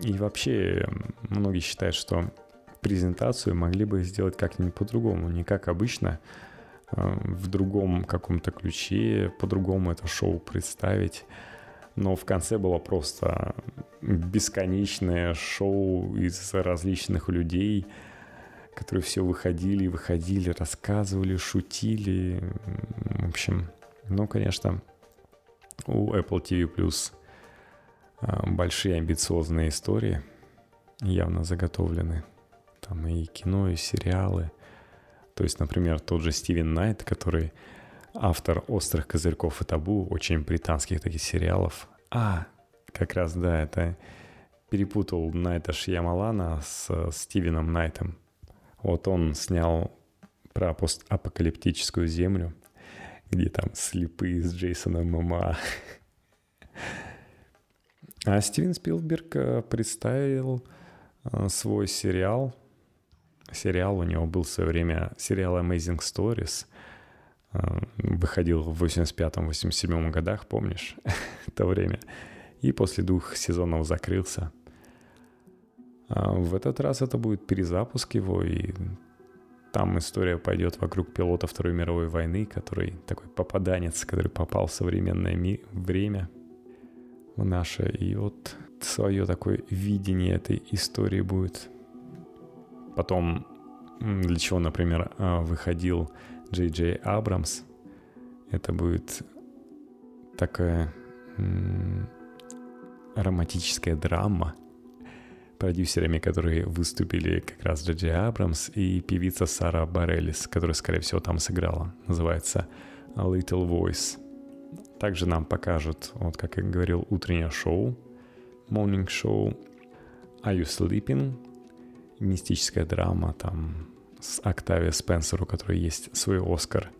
И вообще многие считают, что презентацию могли бы сделать как-нибудь по-другому, не как обычно, Э, в другом каком-то ключе, по-другому это шоу представить. Но в конце было просто бесконечное шоу из различных людей, которые все выходили, выходили, рассказывали, шутили. В общем, ну, конечно, у Apple TV Plus э, большие амбициозные истории явно заготовлены. Там и кино, и сериалы – то есть, например, тот же Стивен Найт, который автор «Острых козырьков и табу», очень британских таких сериалов. А, как раз, да, это перепутал Найта Шьямалана с Стивеном Найтом. Вот он снял про постапокалиптическую землю, где там слепые с Джейсоном Мома. А Стивен Спилберг э, представил э, свой сериал сериал. У него был в свое время сериал Amazing Stories. Э, выходил в 85-87 годах, помнишь, это время. И после двух сезонов закрылся. А в этот раз это будет перезапуск его, и там история пойдет вокруг пилота Второй мировой войны, который такой попаданец, который попал в современное ми- время в наше. И вот свое такое видение этой истории будет. Потом, для чего, например, а, выходил Джей Джей Абрамс, это будет такая романтическая драма продюсерами, которые выступили как раз Джеджи Абрамс и певица Сара Барелис, которая, скорее всего, там сыграла. Называется A Little Voice. Также нам покажут, вот как я говорил, утреннее шоу, morning show, Are You Sleeping, мистическая драма там с Октавио Спенсер, у которой есть свой Оскар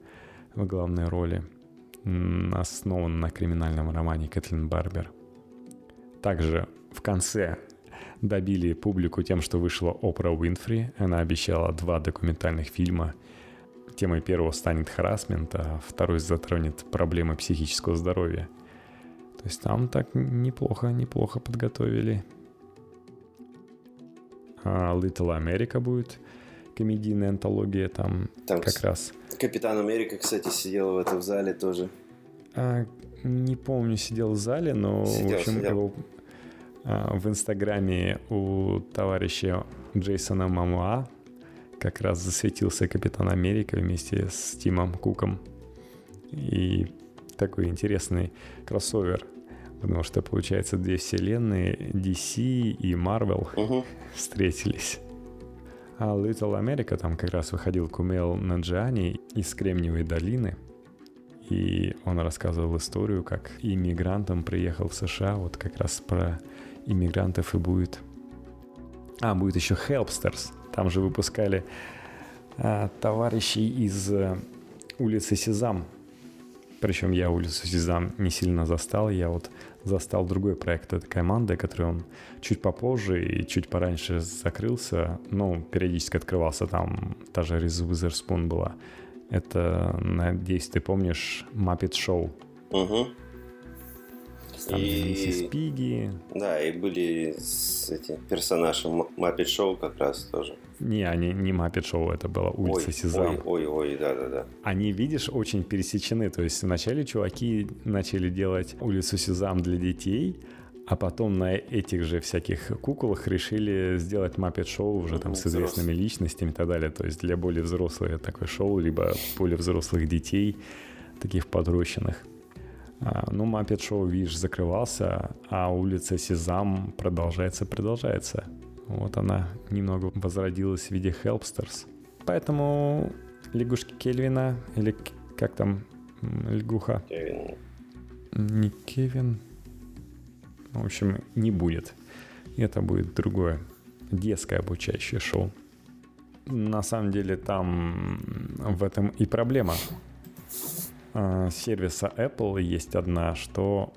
в главной роли, основан на криминальном романе Кэтлин Барбер. Также в конце добили публику тем, что вышла Опра Уинфри. Она обещала два документальных фильма. Темой первого станет харасмент, а второй затронет проблемы психического здоровья. То есть там так неплохо, неплохо подготовили. А Little America будет комедийная антология там, там как раз. Капитан Америка, кстати, сидел в этом зале тоже. А, не помню, сидел в зале, но сидел, в общем сидел. его в Инстаграме у товарища Джейсона Мамуа как раз засветился Капитан Америка вместе с Тимом Куком. И такой интересный кроссовер, потому что, получается, две вселенные, DC и Marvel, угу. встретились. А Little America там как раз выходил Кумел Наджани из Кремниевой долины. И он рассказывал историю, как иммигрантом приехал в США, вот как раз про иммигрантов и будет... А, будет еще Helpsters. Там же выпускали а, товарищей из а, улицы Сезам. Причем я улицу Сезам не сильно застал. Я вот застал другой проект этой команды, который он чуть попозже и чуть пораньше закрылся. Ну, периодически открывался там. Та же Риз Уизерспун была. Это, надеюсь, ты помнишь Muppet Show. Угу. Там и... миссис Пиги. Да, и были эти персонажи Маппет Шоу как раз тоже. Не, они не Маппет Шоу, это была улица ой, Сезам. Ой, ой, ой, да, да, да. Они, видишь, очень пересечены. То есть вначале чуваки начали делать улицу Сезам для детей, а потом на этих же всяких куколах решили сделать Маппет Шоу уже там с известными личностями и так далее. То есть для более взрослых такое шоу, либо более взрослых детей, таких подрощенных. А, ну, Маппет Шоу, видишь, закрывался, а улица Сезам продолжается, продолжается. Вот она немного возродилась в виде Хелпстерс. Поэтому лягушки Кельвина, или как там, лягуха? Кевин. Не Кевин. В общем, не будет. Это будет другое, детское обучающее шоу. На самом деле там в этом и проблема. Э, сервиса Apple есть одна, что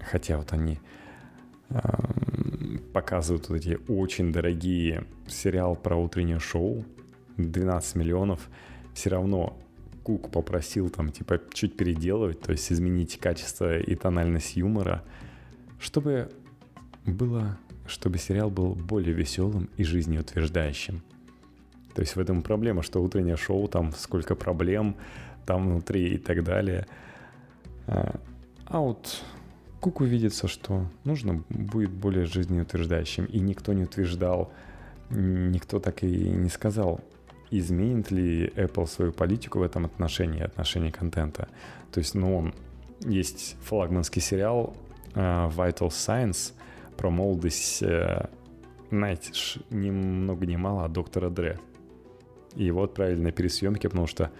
хотя вот они э, показывают вот эти очень дорогие сериал про утреннее шоу 12 миллионов, все равно Кук попросил там типа чуть переделывать, то есть изменить качество и тональность юмора, чтобы было, чтобы сериал был более веселым и жизнеутверждающим. То есть в этом проблема, что утреннее шоу, там сколько проблем, там внутри и так далее. А, а вот Куку видится, что нужно будет более жизнеутверждающим. И никто не утверждал, никто так и не сказал, изменит ли Apple свою политику в этом отношении, отношении контента. То есть, ну, он есть флагманский сериал uh, Vital Science про молодость, uh, знаете, ни много ни мало, а доктора Дре. И его отправили на пересъемки, потому что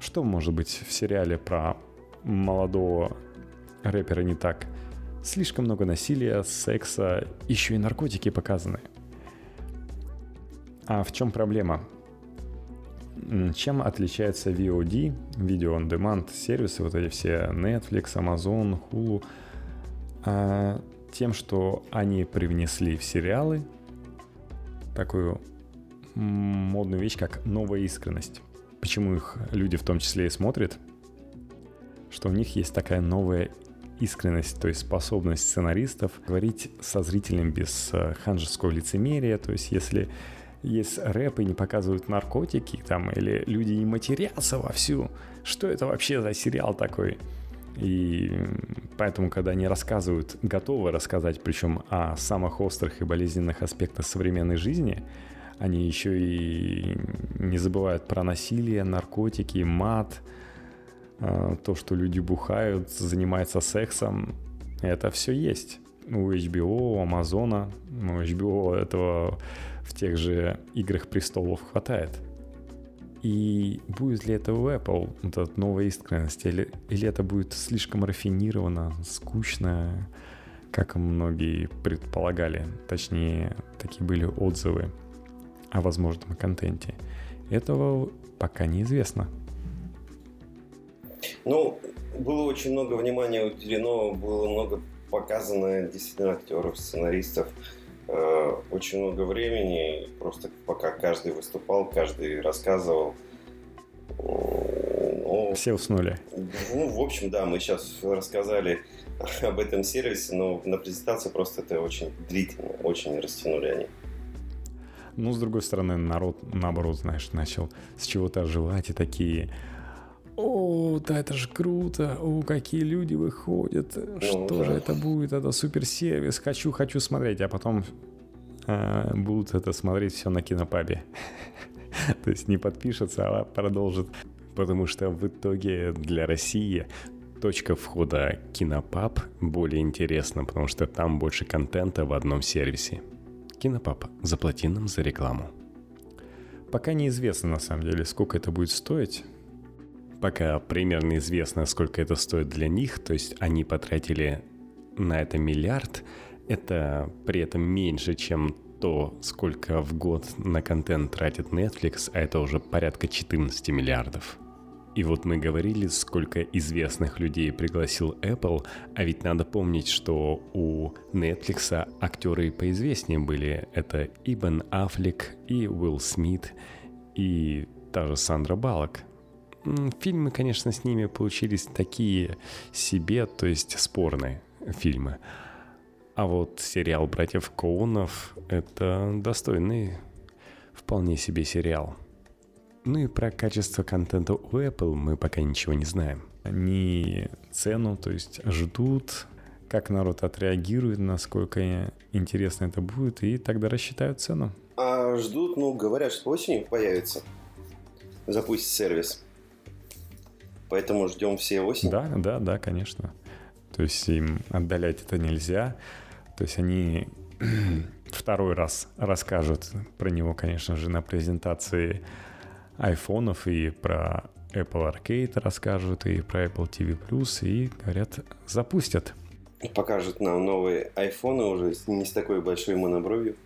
что может быть в сериале про молодого рэпера не так? Слишком много насилия, секса, еще и наркотики показаны. А в чем проблема? Чем отличается VOD, Video On Demand сервисы, вот эти все Netflix, Amazon, Hulu? А, тем, что они привнесли в сериалы такую модную вещь, как новая искренность почему их люди в том числе и смотрят, что у них есть такая новая искренность, то есть способность сценаристов говорить со зрителем без э, ханжеского лицемерия, то есть если есть рэп и не показывают наркотики, там, или люди не матерятся вовсю, что это вообще за сериал такой? И поэтому, когда они рассказывают, готовы рассказать, причем о самых острых и болезненных аспектах современной жизни, они еще и не забывают про насилие, наркотики, мат, э, то, что люди бухают, занимаются сексом. Это все есть. у HBO, у Амазона, у HBO этого в тех же «Играх престолов» хватает. И будет ли это у Apple, вот эта новая искренность, или, или это будет слишком рафинировано, скучно, как многие предполагали. Точнее, такие были отзывы о возможном контенте. Этого пока неизвестно. Ну, было очень много внимания уделено, было много показано действительно актеров, сценаристов, э, очень много времени, просто пока каждый выступал, каждый рассказывал. Ну, Все уснули. Ну, в общем, да, мы сейчас рассказали об этом сервисе, но на презентации просто это очень длительно, очень растянули они. Ну, с другой стороны, народ, наоборот, знаешь, начал с чего-то оживать и такие... О, да это же круто, о, какие люди выходят, ну, что да. же это будет, это суперсервис, хочу, хочу смотреть, а потом э, будут это смотреть все на кинопабе. То есть не подпишется, а продолжит. Потому что в итоге для России точка входа Кинопаб более интересна, потому что там больше контента в одном сервисе. Кинопаб. Заплати нам за рекламу. Пока неизвестно на самом деле, сколько это будет стоить. Пока примерно известно, сколько это стоит для них, то есть они потратили на это миллиард, это при этом меньше, чем то, сколько в год на контент тратит Netflix, а это уже порядка 14 миллиардов. И вот мы говорили, сколько известных людей пригласил Apple, а ведь надо помнить, что у Netflix актеры поизвестнее были. Это и Бен Аффлек, и Уилл Смит, и та же Сандра Баллок. Фильмы, конечно, с ними получились такие себе, то есть спорные фильмы. А вот сериал «Братьев Коунов» — это достойный вполне себе сериал — ну и про качество контента у Apple мы пока ничего не знаем. Они цену, то есть ждут, как народ отреагирует, насколько интересно это будет, и тогда рассчитают цену. А ждут, ну, говорят, что осенью появится. Запустит сервис. Поэтому ждем все осень. Да, да, да, конечно. То есть им отдалять это нельзя. То есть они второй раз расскажут про него, конечно же, на презентации айфонов, и про Apple Arcade расскажут, и про Apple TV Plus, и, говорят, запустят. Покажут нам новые айфоны уже не с такой большой монобровью.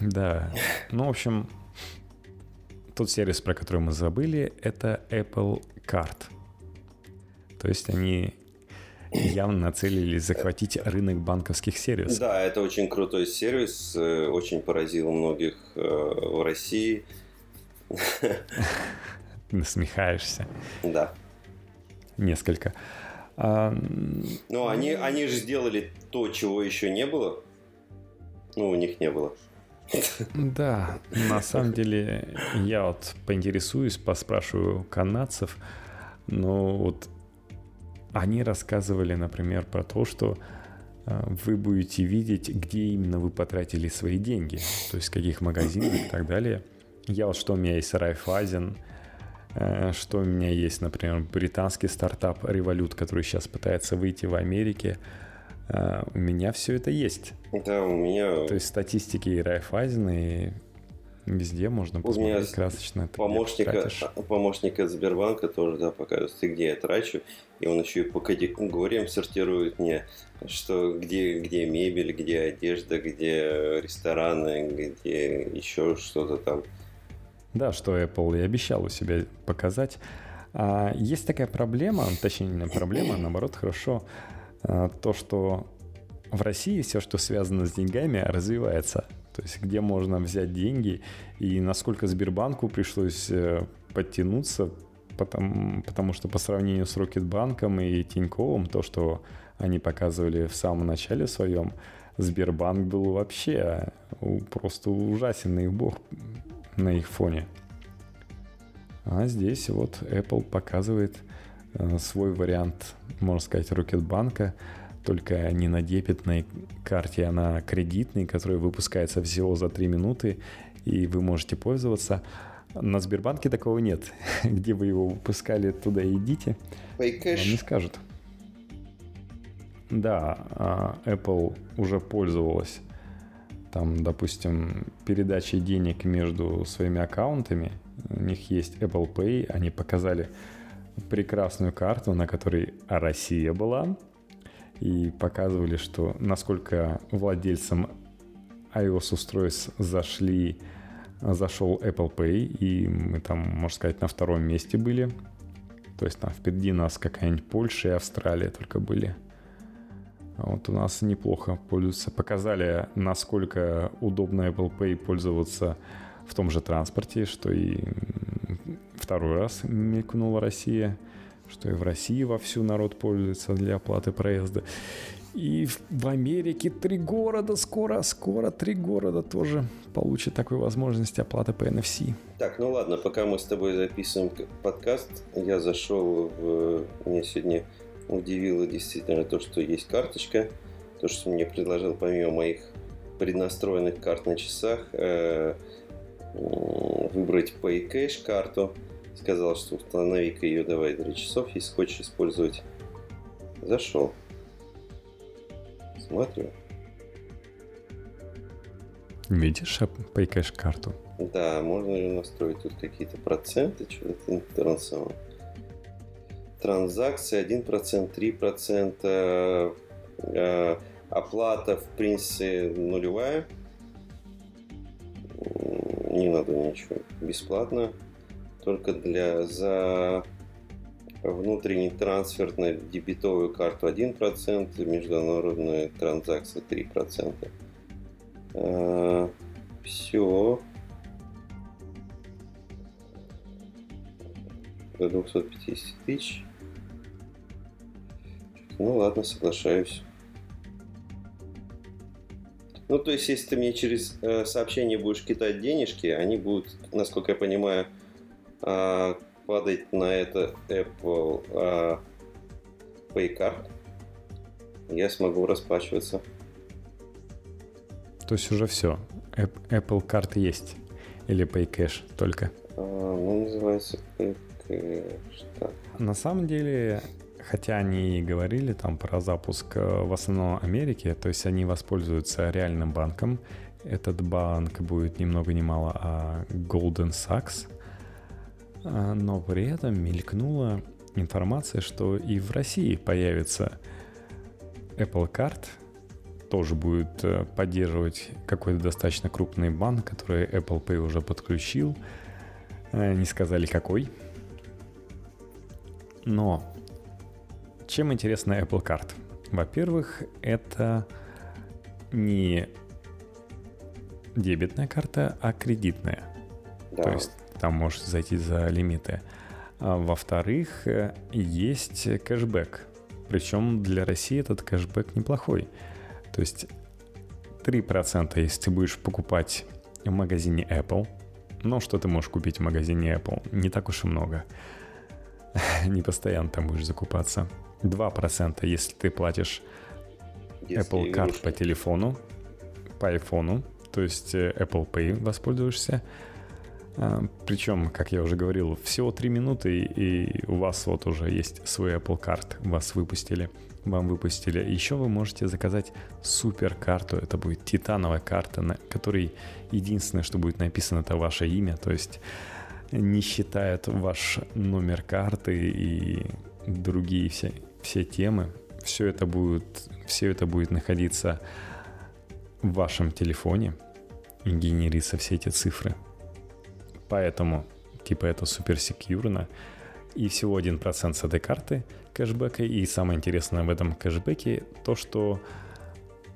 Да. Ну, в общем, тот сервис, про который мы забыли, это Apple Card. То есть они явно нацелились захватить рынок банковских сервисов. Да, это очень крутой сервис, э, очень поразил многих э, в России. Насмехаешься. Да. Несколько. А... Ну, они, они же сделали то, чего еще не было. Ну, у них не было. Да, на самом деле я вот поинтересуюсь, поспрашиваю канадцев, но вот они рассказывали, например, про то, что а, вы будете видеть, где именно вы потратили свои деньги, то есть в каких магазинах и так далее. Я вот что у меня есть Райфазен, э, что у меня есть, например, британский стартап Revolut, который сейчас пытается выйти в Америке. Э, у меня все это есть. Да, у меня... То есть статистики и Райфазен, и везде можно посмотреть у меня красочно. Помощника, помощника Сбербанка тоже, да, показывает, где я трачу. И он еще и по категориям сортирует мне, что где, где мебель, где одежда, где рестораны, где еще что-то там. Да, что Apple и обещал у себя показать. А, есть такая проблема, точнее не проблема, а наоборот хорошо, а, то, что в России все, что связано с деньгами, развивается. То есть где можно взять деньги и насколько Сбербанку пришлось э, подтянуться, потому, потому что по сравнению с Рокетбанком и Тиньковым, то, что они показывали в самом начале своем, Сбербанк был вообще просто ужасен их бог на их фоне. А здесь вот Apple показывает э, свой вариант, можно сказать, Рокетбанка, только не на дебетной карте, а на кредитной, которая выпускается всего за 3 минуты, и вы можете пользоваться. На Сбербанке такого нет. Где вы его выпускали, туда идите. Вам не скажут. да, а, Apple уже пользовалась там, допустим, передачей денег между своими аккаунтами. У них есть Apple Pay, они показали прекрасную карту, на которой Россия была, и показывали, что насколько владельцам iOS-устройств зашли, зашел Apple Pay, и мы там, можно сказать, на втором месте были. То есть там впереди нас какая-нибудь Польша и Австралия только были. А вот у нас неплохо пользуются. Показали, насколько удобно Apple Pay пользоваться в том же транспорте, что и второй раз мелькнула Россия, что и в России вовсю народ пользуется для оплаты проезда. И в Америке три города скоро, скоро три города тоже получат такую возможность оплаты по NFC. Так, ну ладно, пока мы с тобой записываем подкаст, я зашел в... Мне сегодня удивило действительно то, что есть карточка. То, что мне предложил помимо моих преднастроенных карт на часах, э, выбрать PayCash карту. Сказал, что установи-ка ее давай для часов, если хочешь использовать. Зашел. Смотрю. Видишь PayCash карту? Да, можно ее настроить тут какие-то проценты, что-то интернационал. Транзакции 1%, 3%, э, оплата в принципе нулевая. Не надо ничего. Бесплатно. Только для за внутренний трансфер на дебетовую карту 1%, международные транзакции 3%. А, все. До 250 тысяч. Ну ладно, соглашаюсь. Ну, то есть, если ты мне через э, сообщение будешь кидать денежки, они будут, насколько я понимаю, э, падать на это Apple э, Pay Card. Я смогу расплачиваться. То есть уже все. Apple Card есть. Или Pay Cash только? А, ну, называется Pay Cash. Так. На самом деле, хотя они и говорили там про запуск э, в основном Америки, то есть они воспользуются реальным банком. Этот банк будет ни много ни мало а Golden Sachs. А, но при этом мелькнула информация, что и в России появится Apple Card, тоже будет э, поддерживать какой-то достаточно крупный банк, который Apple Pay уже подключил. Э, не сказали какой. Но чем интересна Apple Card? Во-первых, это не дебетная карта, а кредитная. Да. То есть там можешь зайти за лимиты. А во-вторых, есть кэшбэк. Причем для России этот кэшбэк неплохой. То есть 3% если ты будешь покупать в магазине Apple. Но что ты можешь купить в магазине Apple? Не так уж и много. Не постоянно там будешь закупаться. 2%, если ты платишь если Apple Card по телефону, по iPhone, то есть э, Apple Pay воспользуешься. А, Причем, как я уже говорил, всего 3 минуты, и у вас вот уже есть свой Apple Card, вас выпустили, вам выпустили. Еще вы можете заказать супер карту, это будет титановая карта, на которой единственное, что будет написано, это ваше имя, то есть не считают ваш номер карты и другие все все темы, все это будет, все это будет находиться в вашем телефоне и генериться все эти цифры. Поэтому, типа, это супер секьюрно. И всего 1% с этой карты кэшбэка. И самое интересное в этом кэшбэке то, что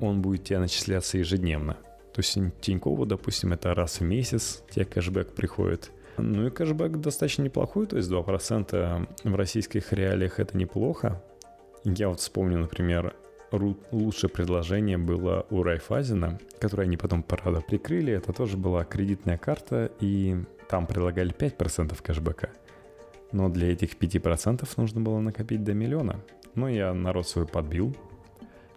он будет тебе начисляться ежедневно. То есть Тинькову, допустим, это раз в месяц тебе кэшбэк приходит. Ну и кэшбэк достаточно неплохой, то есть 2% в российских реалиях это неплохо. Я вот вспомню, например, лучшее предложение было у Райфазина, которое они потом, правда, прикрыли. Это тоже была кредитная карта, и там предлагали 5% кэшбэка. Но для этих 5% нужно было накопить до миллиона. Но я народ свой подбил.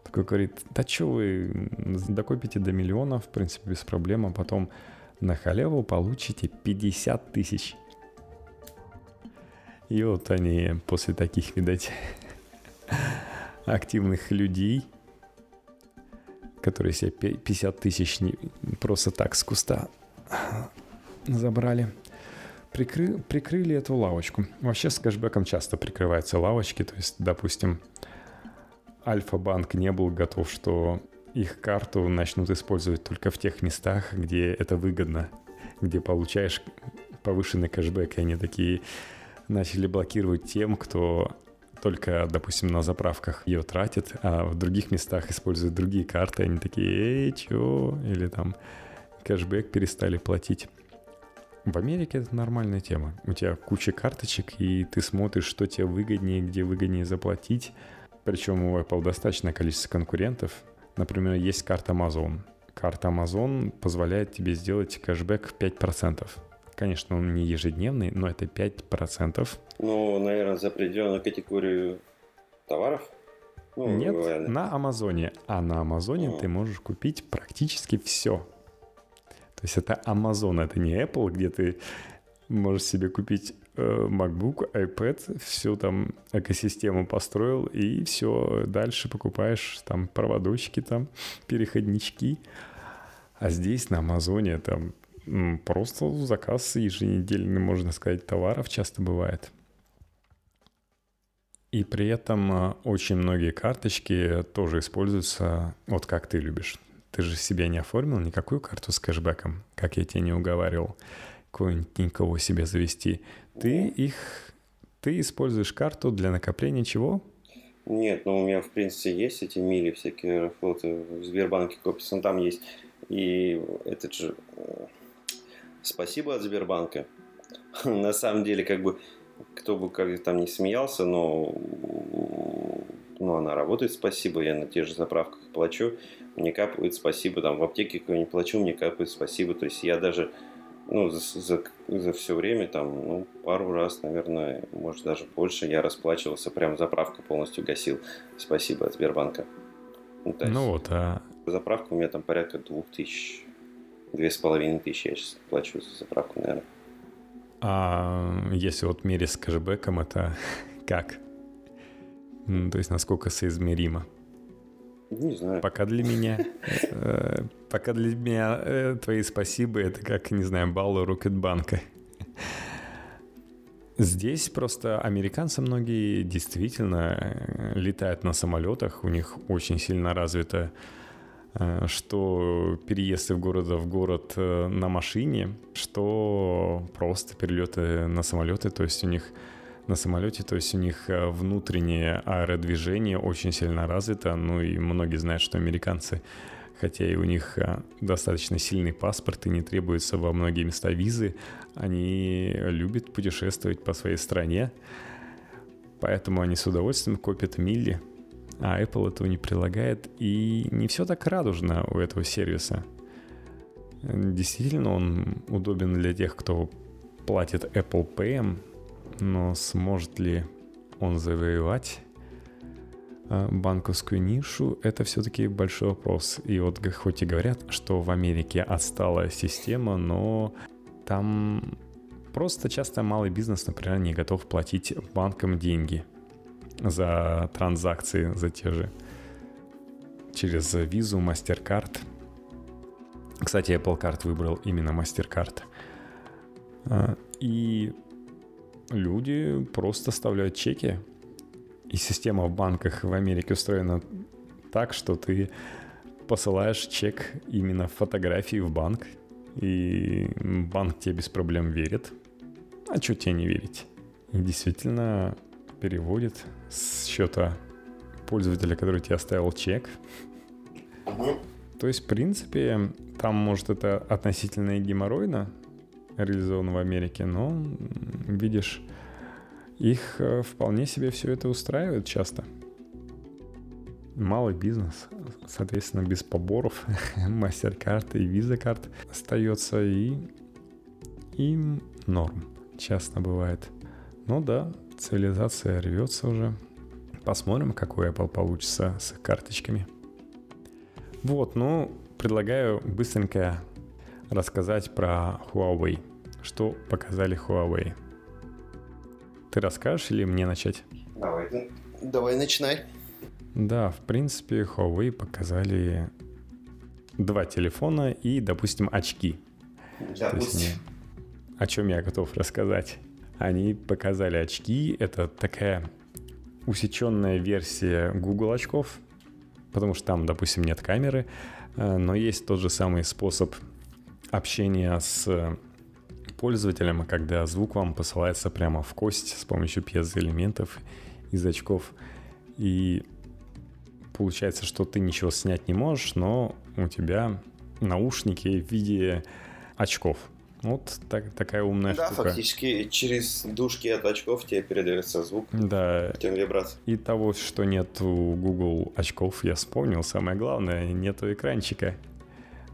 Такой говорит, да что вы докопите до миллиона, в принципе, без проблем, а потом на халяву получите 50 тысяч. И вот они после таких, видать, активных людей, которые себе 50 тысяч просто так с куста забрали. Прикры, прикрыли эту лавочку. Вообще с кэшбэком часто прикрываются лавочки. То есть, допустим, Альфа-банк не был готов, что их карту начнут использовать только в тех местах, где это выгодно, где получаешь повышенный кэшбэк. И они такие начали блокировать тем, кто только, допустим, на заправках ее тратит, а в других местах используют другие карты. Они такие, эй, чё? Или там кэшбэк перестали платить. В Америке это нормальная тема. У тебя куча карточек, и ты смотришь, что тебе выгоднее, где выгоднее заплатить. Причем у Apple достаточное количество конкурентов. Например, есть карта Amazon. Карта Amazon позволяет тебе сделать кэшбэк 5%. Конечно, он не ежедневный, но это 5%. Ну, наверное, за определенную категорию товаров? Ну, Нет, говоря. на Амазоне. А на Амазоне mm. ты можешь купить практически все. То есть это Amazon, это не Apple, где ты можешь себе купить MacBook, iPad, всю там экосистему построил, и все, дальше покупаешь там проводочки, там переходнички. А здесь на Амазоне там просто заказ еженедельный, можно сказать, товаров часто бывает. И при этом э, очень многие карточки тоже используются, вот как ты любишь. Ты же себе не оформил никакую карту с кэшбэком, как я тебе не уговаривал, никого себе завести. Ты их, ты используешь карту для накопления чего? Нет, ну у меня в принципе есть эти мили всякие аэрофлоты в Сбербанке копятся, ну там есть и этот же э, спасибо от Сбербанка. На самом деле, как бы, кто бы как там не смеялся, но ну, она работает, спасибо, я на тех же заправках плачу, мне капает спасибо, там в аптеке какой не плачу, мне капает спасибо, то есть я даже ну, за, за, за все время, там, ну, пару раз, наверное, может, даже больше, я расплачивался, прям заправка полностью гасил. Спасибо от Сбербанка. Ну, есть, ну вот, а... Заправка у меня там порядка двух тысяч, две с половиной тысячи я сейчас плачу за заправку, наверное. А если вот в мире с кэшбэком, это как? То есть насколько соизмеримо? Не знаю. Пока для меня, э, пока для меня э, твои спасибо это как, не знаю, баллы Рокетбанка. Здесь просто американцы многие действительно э, летают на самолетах, у них очень сильно развито что переезды в города в город на машине, что просто перелеты на самолеты, то есть у них на самолете, то есть у них э, внутреннее аэродвижение очень сильно развито, ну и многие знают, что американцы, хотя и у них э, достаточно сильный паспорт и не требуется во многие места визы, они любят путешествовать по своей стране, поэтому они с удовольствием копят мили, а Apple этого не прилагает, и не все так радужно у этого сервиса. Действительно, он удобен для тех, кто платит Apple Pay, но сможет ли он завоевать а, банковскую нишу, это все-таки большой вопрос. И вот хоть и говорят, что в Америке отсталая система, но там просто часто малый бизнес, например, не готов платить банкам деньги за транзакции, за те же через визу, MasterCard. Кстати, Apple Card выбрал именно MasterCard. А, и люди просто оставляют чеки. И система в банках в Америке устроена так, что ты посылаешь чек именно фотографии в банк, и банк тебе без проблем верит. А что тебе не верить? И действительно переводит с счета пользователя, который тебе оставил чек. То есть, в принципе, там, может, это относительно геморройно, реализован в Америке, но, видишь, их э, вполне себе все это устраивает часто. Малый бизнес, соответственно, без поборов, мастер-карты и виза-карт остается и им норм. Часто бывает. Ну да, цивилизация рвется уже. Посмотрим, какой Apple получится с карточками. Вот, ну, предлагаю быстренько рассказать про Huawei. Что показали Huawei? Ты расскажешь или мне начать? Давай, давай начинай. Да, в принципе, Huawei показали два телефона и, допустим, очки. Допустим. о чем я готов рассказать. Они показали очки. Это такая усеченная версия Google очков, потому что там, допустим, нет камеры, э, но есть тот же самый способ общения с пользователем, когда звук вам посылается прямо в кость с помощью пьезоэлементов из очков. И получается, что ты ничего снять не можешь, но у тебя наушники в виде очков. Вот так, такая умная да, штука. Да, фактически через душки от очков тебе передается звук. Да. Тем вибраций. И того, что нет у Google очков, я вспомнил. Самое главное, нету экранчика.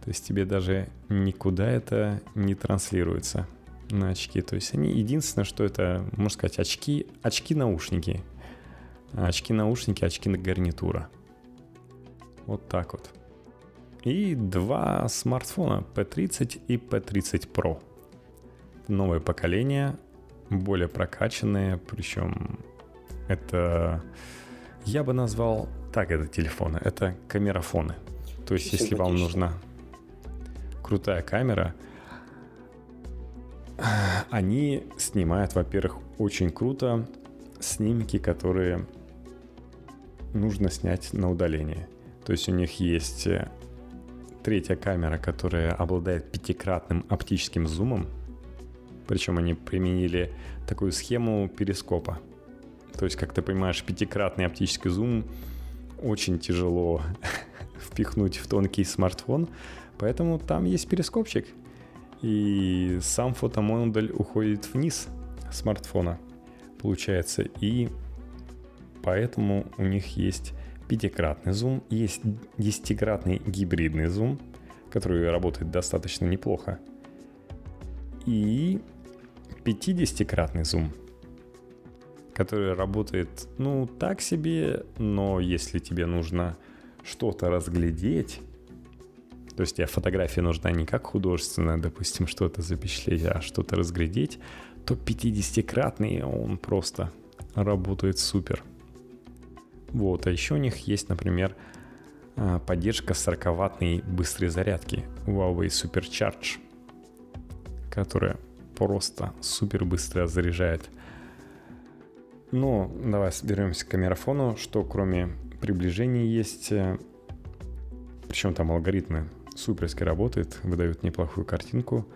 То есть тебе даже никуда это не транслируется на очки. То есть они единственное, что это, можно сказать, очки, очки-наушники. Очки-наушники, очки-гарнитура. Вот так вот. И два смартфона P30 и P30 Pro. Новое поколение, более прокачанные, причем это я бы назвал так это телефоны, это камерафоны. То есть, если вам нужна крутая камера, они снимают, во-первых, очень круто снимки, которые нужно снять на удаление. То есть у них есть э, третья камера, которая обладает пятикратным оптическим зумом. Причем они применили такую схему перископа. То есть, как ты понимаешь, пятикратный оптический зум очень тяжело впихнуть в тонкий смартфон, поэтому там есть перископчик. И сам фотомодуль уходит вниз смартфона, получается. И поэтому у них есть пятикратный зум, есть десятикратный гибридный зум, который работает достаточно неплохо, и 50-кратный зум, который работает, ну, так себе, но если тебе нужно что-то разглядеть, то есть тебе фотография нужна не как художественная, допустим, что-то запечатлеть, а что-то разглядеть, то 50-кратный он просто работает супер. Вот, а еще у них есть, например, а, поддержка 40-ваттной быстрой зарядки Huawei Supercharge, которая просто супер быстро заряжает. Но давай вернемся к камерафону, что кроме приближения есть, э, причем там алгоритмы суперски работают, выдают неплохую картинку.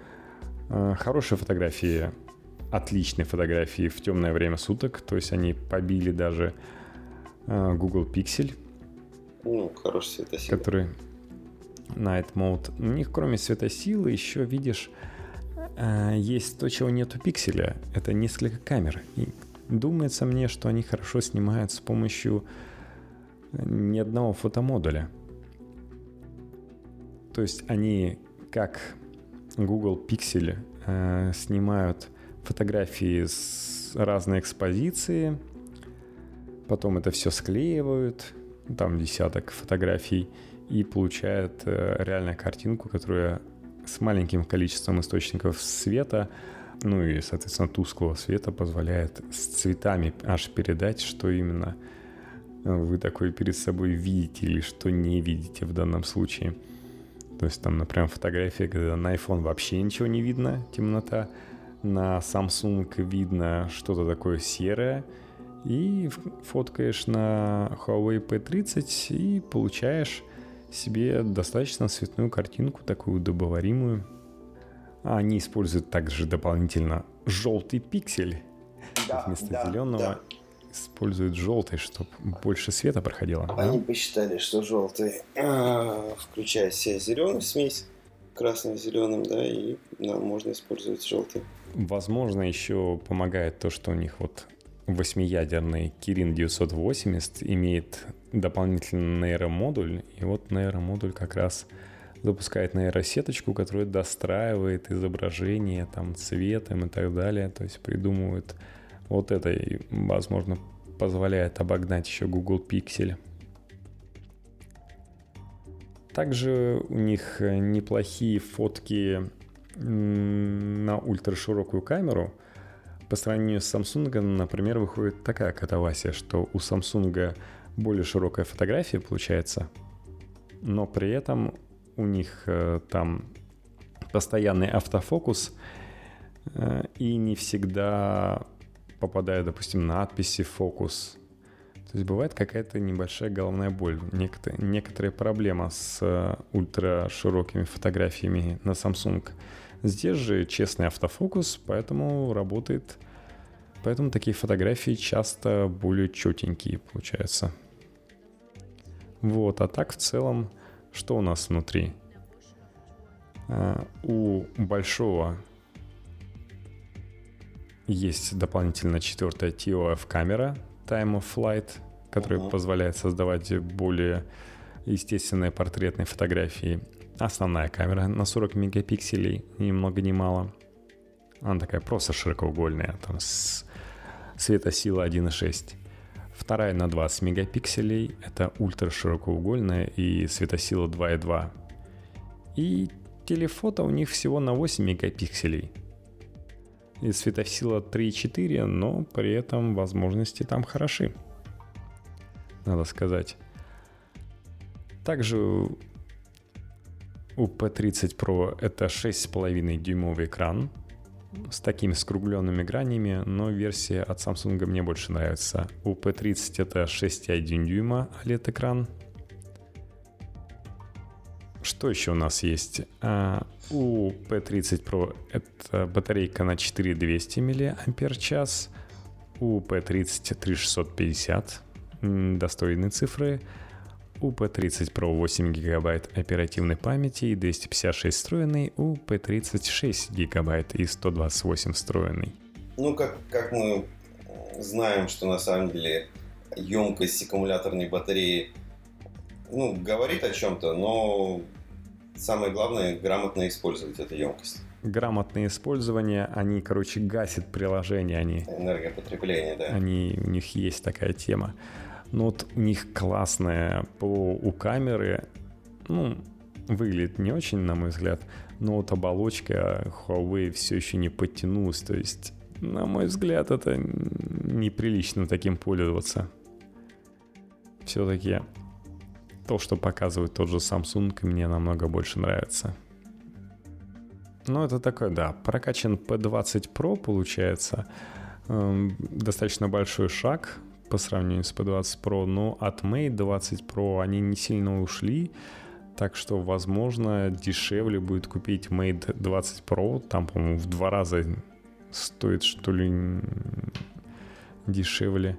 А, хорошие фотографии, отличные фотографии в темное время суток, то есть они побили даже а, Google Pixel. Ну, хороший светосила. Который Night Mode. У них кроме светосилы еще, видишь, а, есть то, чего нету пикселя. Это несколько камер. И думается мне, что они хорошо снимают с помощью ни одного фотомодуля. То есть они, как Google Pixel, э, снимают фотографии с разной экспозиции – потом это все склеивают, там десяток фотографий, и получают э, реально картинку, которая с маленьким количеством источников света, ну и, соответственно, тусклого света позволяет с цветами аж передать, что именно вы такой перед собой видите или что не видите в данном случае. То есть там, например, фотография, когда на iPhone вообще ничего не видно, темнота, на Samsung видно что-то такое серое, и фоткаешь на Huawei P30 и получаешь себе достаточно цветную картинку, такую удобоваримую. А они используют также дополнительно желтый пиксель. Да, вместо да, зеленого да. Используют желтый, чтобы больше света проходило. Они да? посчитали, что желтый а, включает в себя зеленую смесь, красным зеленым, да, и нам можно использовать желтый. Возможно, еще помогает то, что у них вот восьмиядерный Kirin 980 имеет дополнительный нейромодуль, и вот нейромодуль как раз запускает нейросеточку, которая достраивает изображение там цветом и так далее, то есть придумывает вот это возможно, позволяет обогнать еще Google Pixel. Также у них неплохие фотки на ультраширокую камеру – по сравнению с Samsung, например, выходит такая катавасия, что у Samsung более широкая фотография получается, но при этом у них э, там постоянный автофокус э, и не всегда попадает, допустим, надписи фокус. То есть бывает какая-то небольшая головная боль, некоторые, некоторые проблема с э, ультраширокими фотографиями на Samsung. Здесь же честный автофокус, поэтому работает Поэтому такие фотографии часто более четенькие получаются. Вот, а так в целом, что у нас внутри? А, у большого есть дополнительно четвертая TOF камера Time of Flight, которая uh-huh. позволяет создавать более естественные портретные фотографии. Основная камера на 40 мегапикселей, ни много ни мало. Она такая просто широкоугольная, там с светосила 1.6. Вторая на 20 мегапикселей, это ультраширокоугольная и светосила 2.2. И телефото у них всего на 8 мегапикселей. И светосила 3.4, но при этом возможности там хороши. Надо сказать. Также у P30 Pro это 6,5 дюймовый экран с такими скругленными гранями, но версия от Samsung мне больше нравится. У P30 это 6,1 дюйма OLED-экран. Что еще у нас есть? А, у P30 Pro это батарейка на 4200 мАч, у P30 3650, достойные цифры. У P30 Pro 8 гигабайт оперативной памяти и 256 встроенный, у P36 гигабайт и 128 встроенный. Ну, как, как мы знаем, что на самом деле емкость аккумуляторной батареи ну, говорит о чем-то, но самое главное грамотно использовать эту емкость. Грамотное использование, они, короче, гасят приложение, они... Энергопотребление, да. Они, у них есть такая тема. Но вот у них классная по у камеры, ну, выглядит не очень, на мой взгляд, но вот оболочка Huawei все еще не подтянулась, то есть, на мой взгляд, это неприлично таким пользоваться. Все-таки то, что показывает тот же Samsung, мне намного больше нравится. Ну, это такой, да, прокачан P20 Pro получается. Эм, достаточно большой шаг по сравнению с P20 Pro, но от Mate 20 Pro они не сильно ушли, так что, возможно, дешевле будет купить Mate 20 Pro, там, по-моему, в два раза стоит, что ли, дешевле.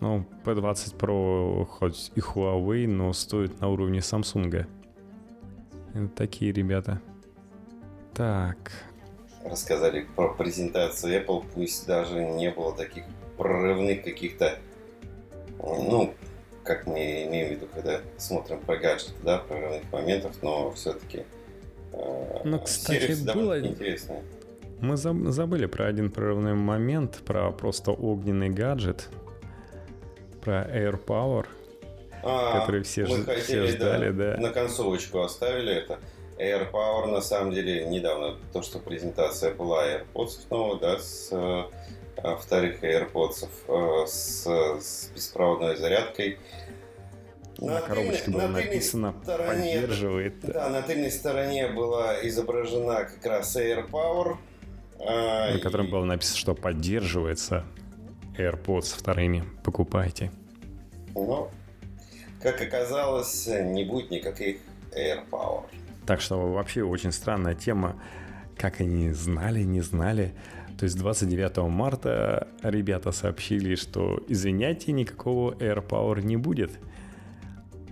Ну, P20 Pro хоть и Huawei, но стоит на уровне Samsung. Это такие ребята. Так. Рассказали про презентацию Apple, пусть даже не было таких прорывных каких-то, ну, как мы имеем в виду, когда смотрим про гаджеты, да, прорывных моментов, но все-таки э, ну, кстати, было... интересная. Мы забыли про один прорывной момент, про просто огненный гаджет, про AirPower, а, который все, мы хотели, все ждали, да, да. На концовочку оставили это. AirPower на самом деле недавно то, что презентация была AirPods снова, да, с а, вторых AirPods э, с, с беспроводной зарядкой. На, на коробочке было на написано стороне, «Поддерживает». Да, на тыльной стороне была изображена как раз AirPower. А, на котором и... было написано, что поддерживается AirPods вторыми. Покупайте. Ну, как оказалось, не будет никаких AirPower. Так что вообще очень странная тема. Как они знали, не знали. То есть 29 марта ребята сообщили, что извиняйте, никакого AirPower не будет,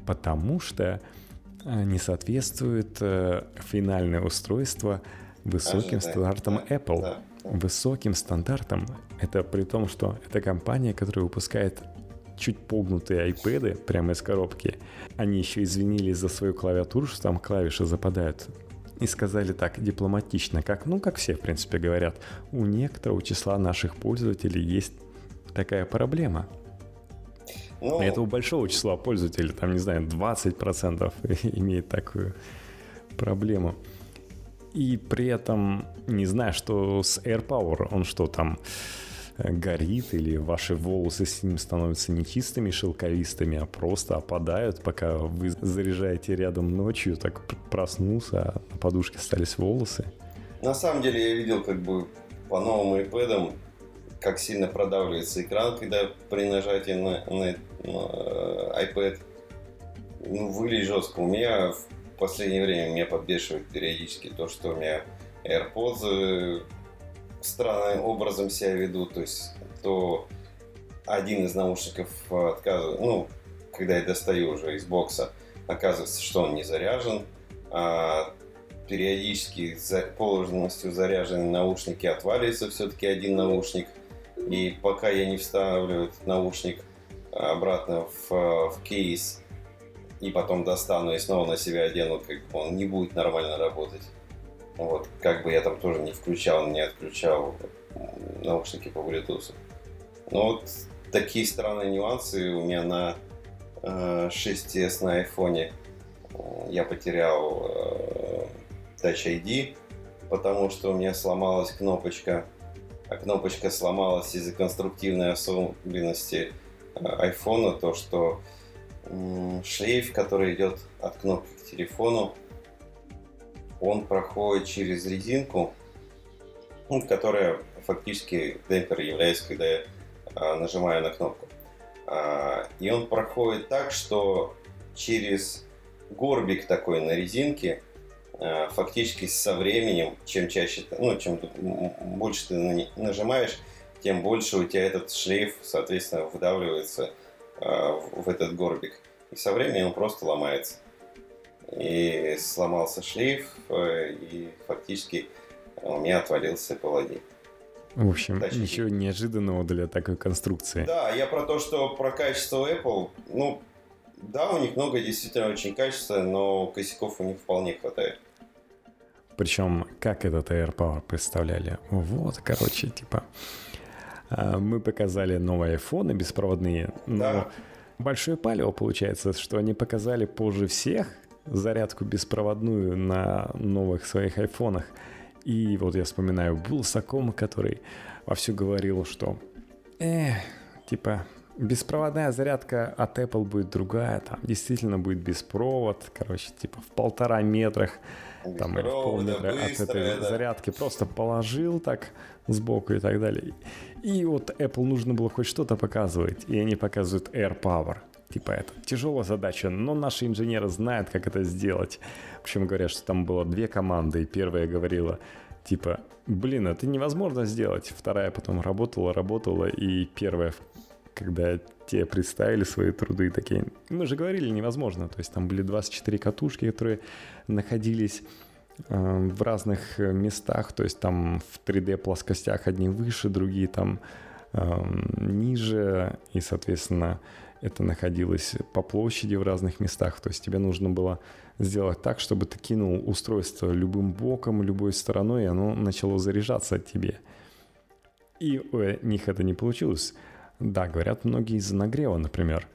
потому что э, не соответствует э, финальное устройство высоким стандартам Apple. Высоким стандартам. Это при том, что это компания, которая выпускает чуть погнутые iPad прямо из коробки. Они еще извинились за свою клавиатуру, что там клавиши западают и сказали так дипломатично, как, ну, как все, в принципе, говорят, у некоторого числа наших пользователей есть такая проблема. Ну... Это у большого числа пользователей, там, не знаю, 20% имеет такую проблему. И при этом, не знаю, что с AirPower, он что там, э, горит, или ваши волосы с ним становятся не чистыми шелковистыми, а просто опадают, пока вы заряжаете рядом ночью, так проснулся, а на подушке остались волосы. На самом деле я видел как бы по новым iPad, как сильно продавливается экран, когда при нажатии на, на, на iPad. Ну, выглядит жестко. У меня в последнее время меня подбешивает периодически то, что у меня AirPods э, странным образом себя ведут. То есть, то один из наушников отказывает, ну, когда я достаю уже из бокса, оказывается, что он не заряжен, а периодически за, полностью заряженные наушники отваливается все-таки один наушник. И пока я не вставлю этот наушник обратно в, в кейс и потом достану и снова на себя одену, как бы он не будет нормально работать. Вот, как бы я там тоже не включал, не отключал наушники по Bluetooth. Но вот такие странные нюансы у меня на э, 6s на айфоне. Я потерял э, Touch ID, потому что у меня сломалась кнопочка, а кнопочка сломалась из-за конструктивной особенности айфона, то что шлейф, который идет от кнопки к телефону, он проходит через резинку, ну, которая фактически демпфер является, когда я а, нажимаю на кнопку. А, и он проходит так, что через горбик такой на резинке а, фактически со временем, чем чаще, ну, чем больше ты нажимаешь, тем больше у тебя этот шлейф, соответственно, выдавливается в этот горбик. И со временем он просто ломается и сломался шлейф, э, и фактически у меня отвалился Apple В общем, Точнее. ничего неожиданного для такой конструкции. Да, я про то, что про качество Apple, ну, да, у них много действительно очень качества, но косяков у них вполне хватает. Причем, как этот AirPower представляли? Вот, короче, типа, мы показали новые айфоны беспроводные, но да. большое палево получается, что они показали позже всех, зарядку беспроводную на новых своих айфонах. И вот я вспоминаю Булсакома, который вовсю говорил, что э, типа беспроводная зарядка от Apple будет другая, там действительно будет беспровод, короче, типа в полтора метрах, там или в полметра от этой да. зарядки просто положил так сбоку и так далее. И вот Apple нужно было хоть что-то показывать, и они показывают AirPower. Типа это тяжелая задача, но наши инженеры знают, как это сделать. Причем говорят, что там было две команды, и первая говорила, типа, блин, это невозможно сделать. Вторая потом работала, работала, и первая, когда те представили свои труды, такие, мы же говорили, невозможно. То есть там были 24 катушки, которые находились э, в разных местах, то есть там в 3D плоскостях одни выше, другие там э, ниже, и, соответственно, это находилось по площади в разных местах. То есть тебе нужно было сделать так, чтобы ты кинул устройство любым боком, любой стороной, и оно начало заряжаться от тебе. И у них это не получилось. Да, говорят многие из-за нагрева, например.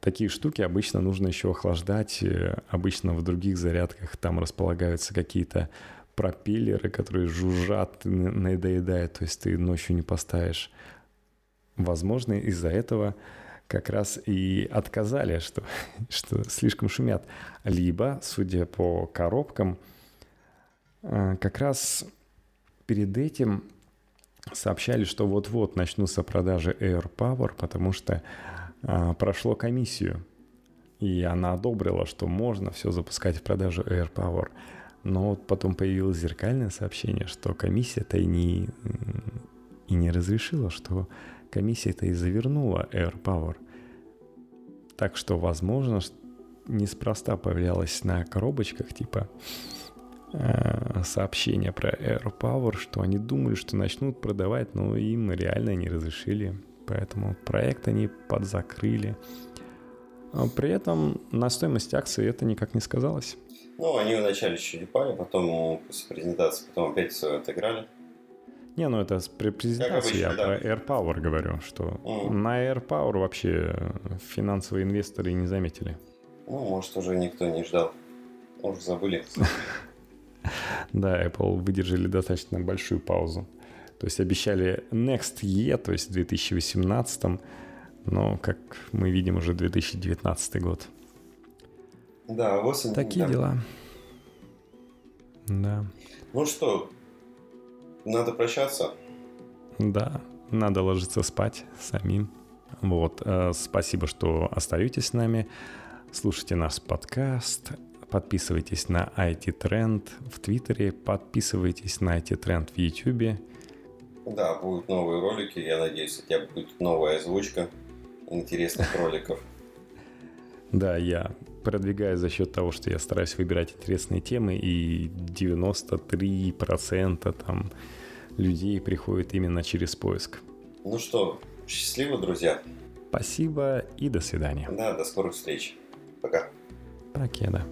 Такие штуки обычно нужно еще охлаждать. Обычно в других зарядках там располагаются какие-то пропеллеры, которые жужжат, надоедают, то есть ты ночью не поставишь. Возможно, из-за этого как раз и отказали, что, что слишком шумят. Либо, судя по коробкам, э, как раз перед этим сообщали, что вот-вот начнутся продажи AirPower, потому что а, прошло комиссию, и она одобрила, что можно все запускать в продажу AirPower. Но вот потом появилось зеркальное сообщение, что комиссия-то и не, и не разрешила, что комиссия-то и завернула AirPower. Так что, возможно, неспроста появлялось на коробочках, типа, э, сообщение про AirPower, что они думали, что начнут продавать, но им реально не разрешили. Поэтому проект они подзакрыли. А при этом на стоимость акции это никак не сказалось. Ну, они вначале щелепали, потом после презентации, потом опять все отыграли. Не, ну это при презентации обычно, я да. про AirPower говорю, что mm. на AirPower вообще финансовые инвесторы не заметили. Ну, может, уже никто не ждал. Может, забыли. Да, Apple выдержали достаточно большую паузу То есть обещали next year, то есть в 2018, но, как мы видим, уже 2019 год. Да, осень. Такие да. дела. Да. Ну что, надо прощаться? Да, надо ложиться спать самим. Вот, э, спасибо, что остаетесь с нами. Слушайте наш подкаст, подписывайтесь на IT Trend в Твиттере, подписывайтесь на IT Trend в Ютубе. Да, будут новые ролики, я надеюсь, хотя бы будет новая озвучка интересных роликов. Да, я продвигаю за счет того, что я стараюсь выбирать интересные темы, и 93% там людей приходит именно через поиск. Ну что, счастливо, друзья. Спасибо и до свидания. Да, до скорых встреч. Пока. Покеда.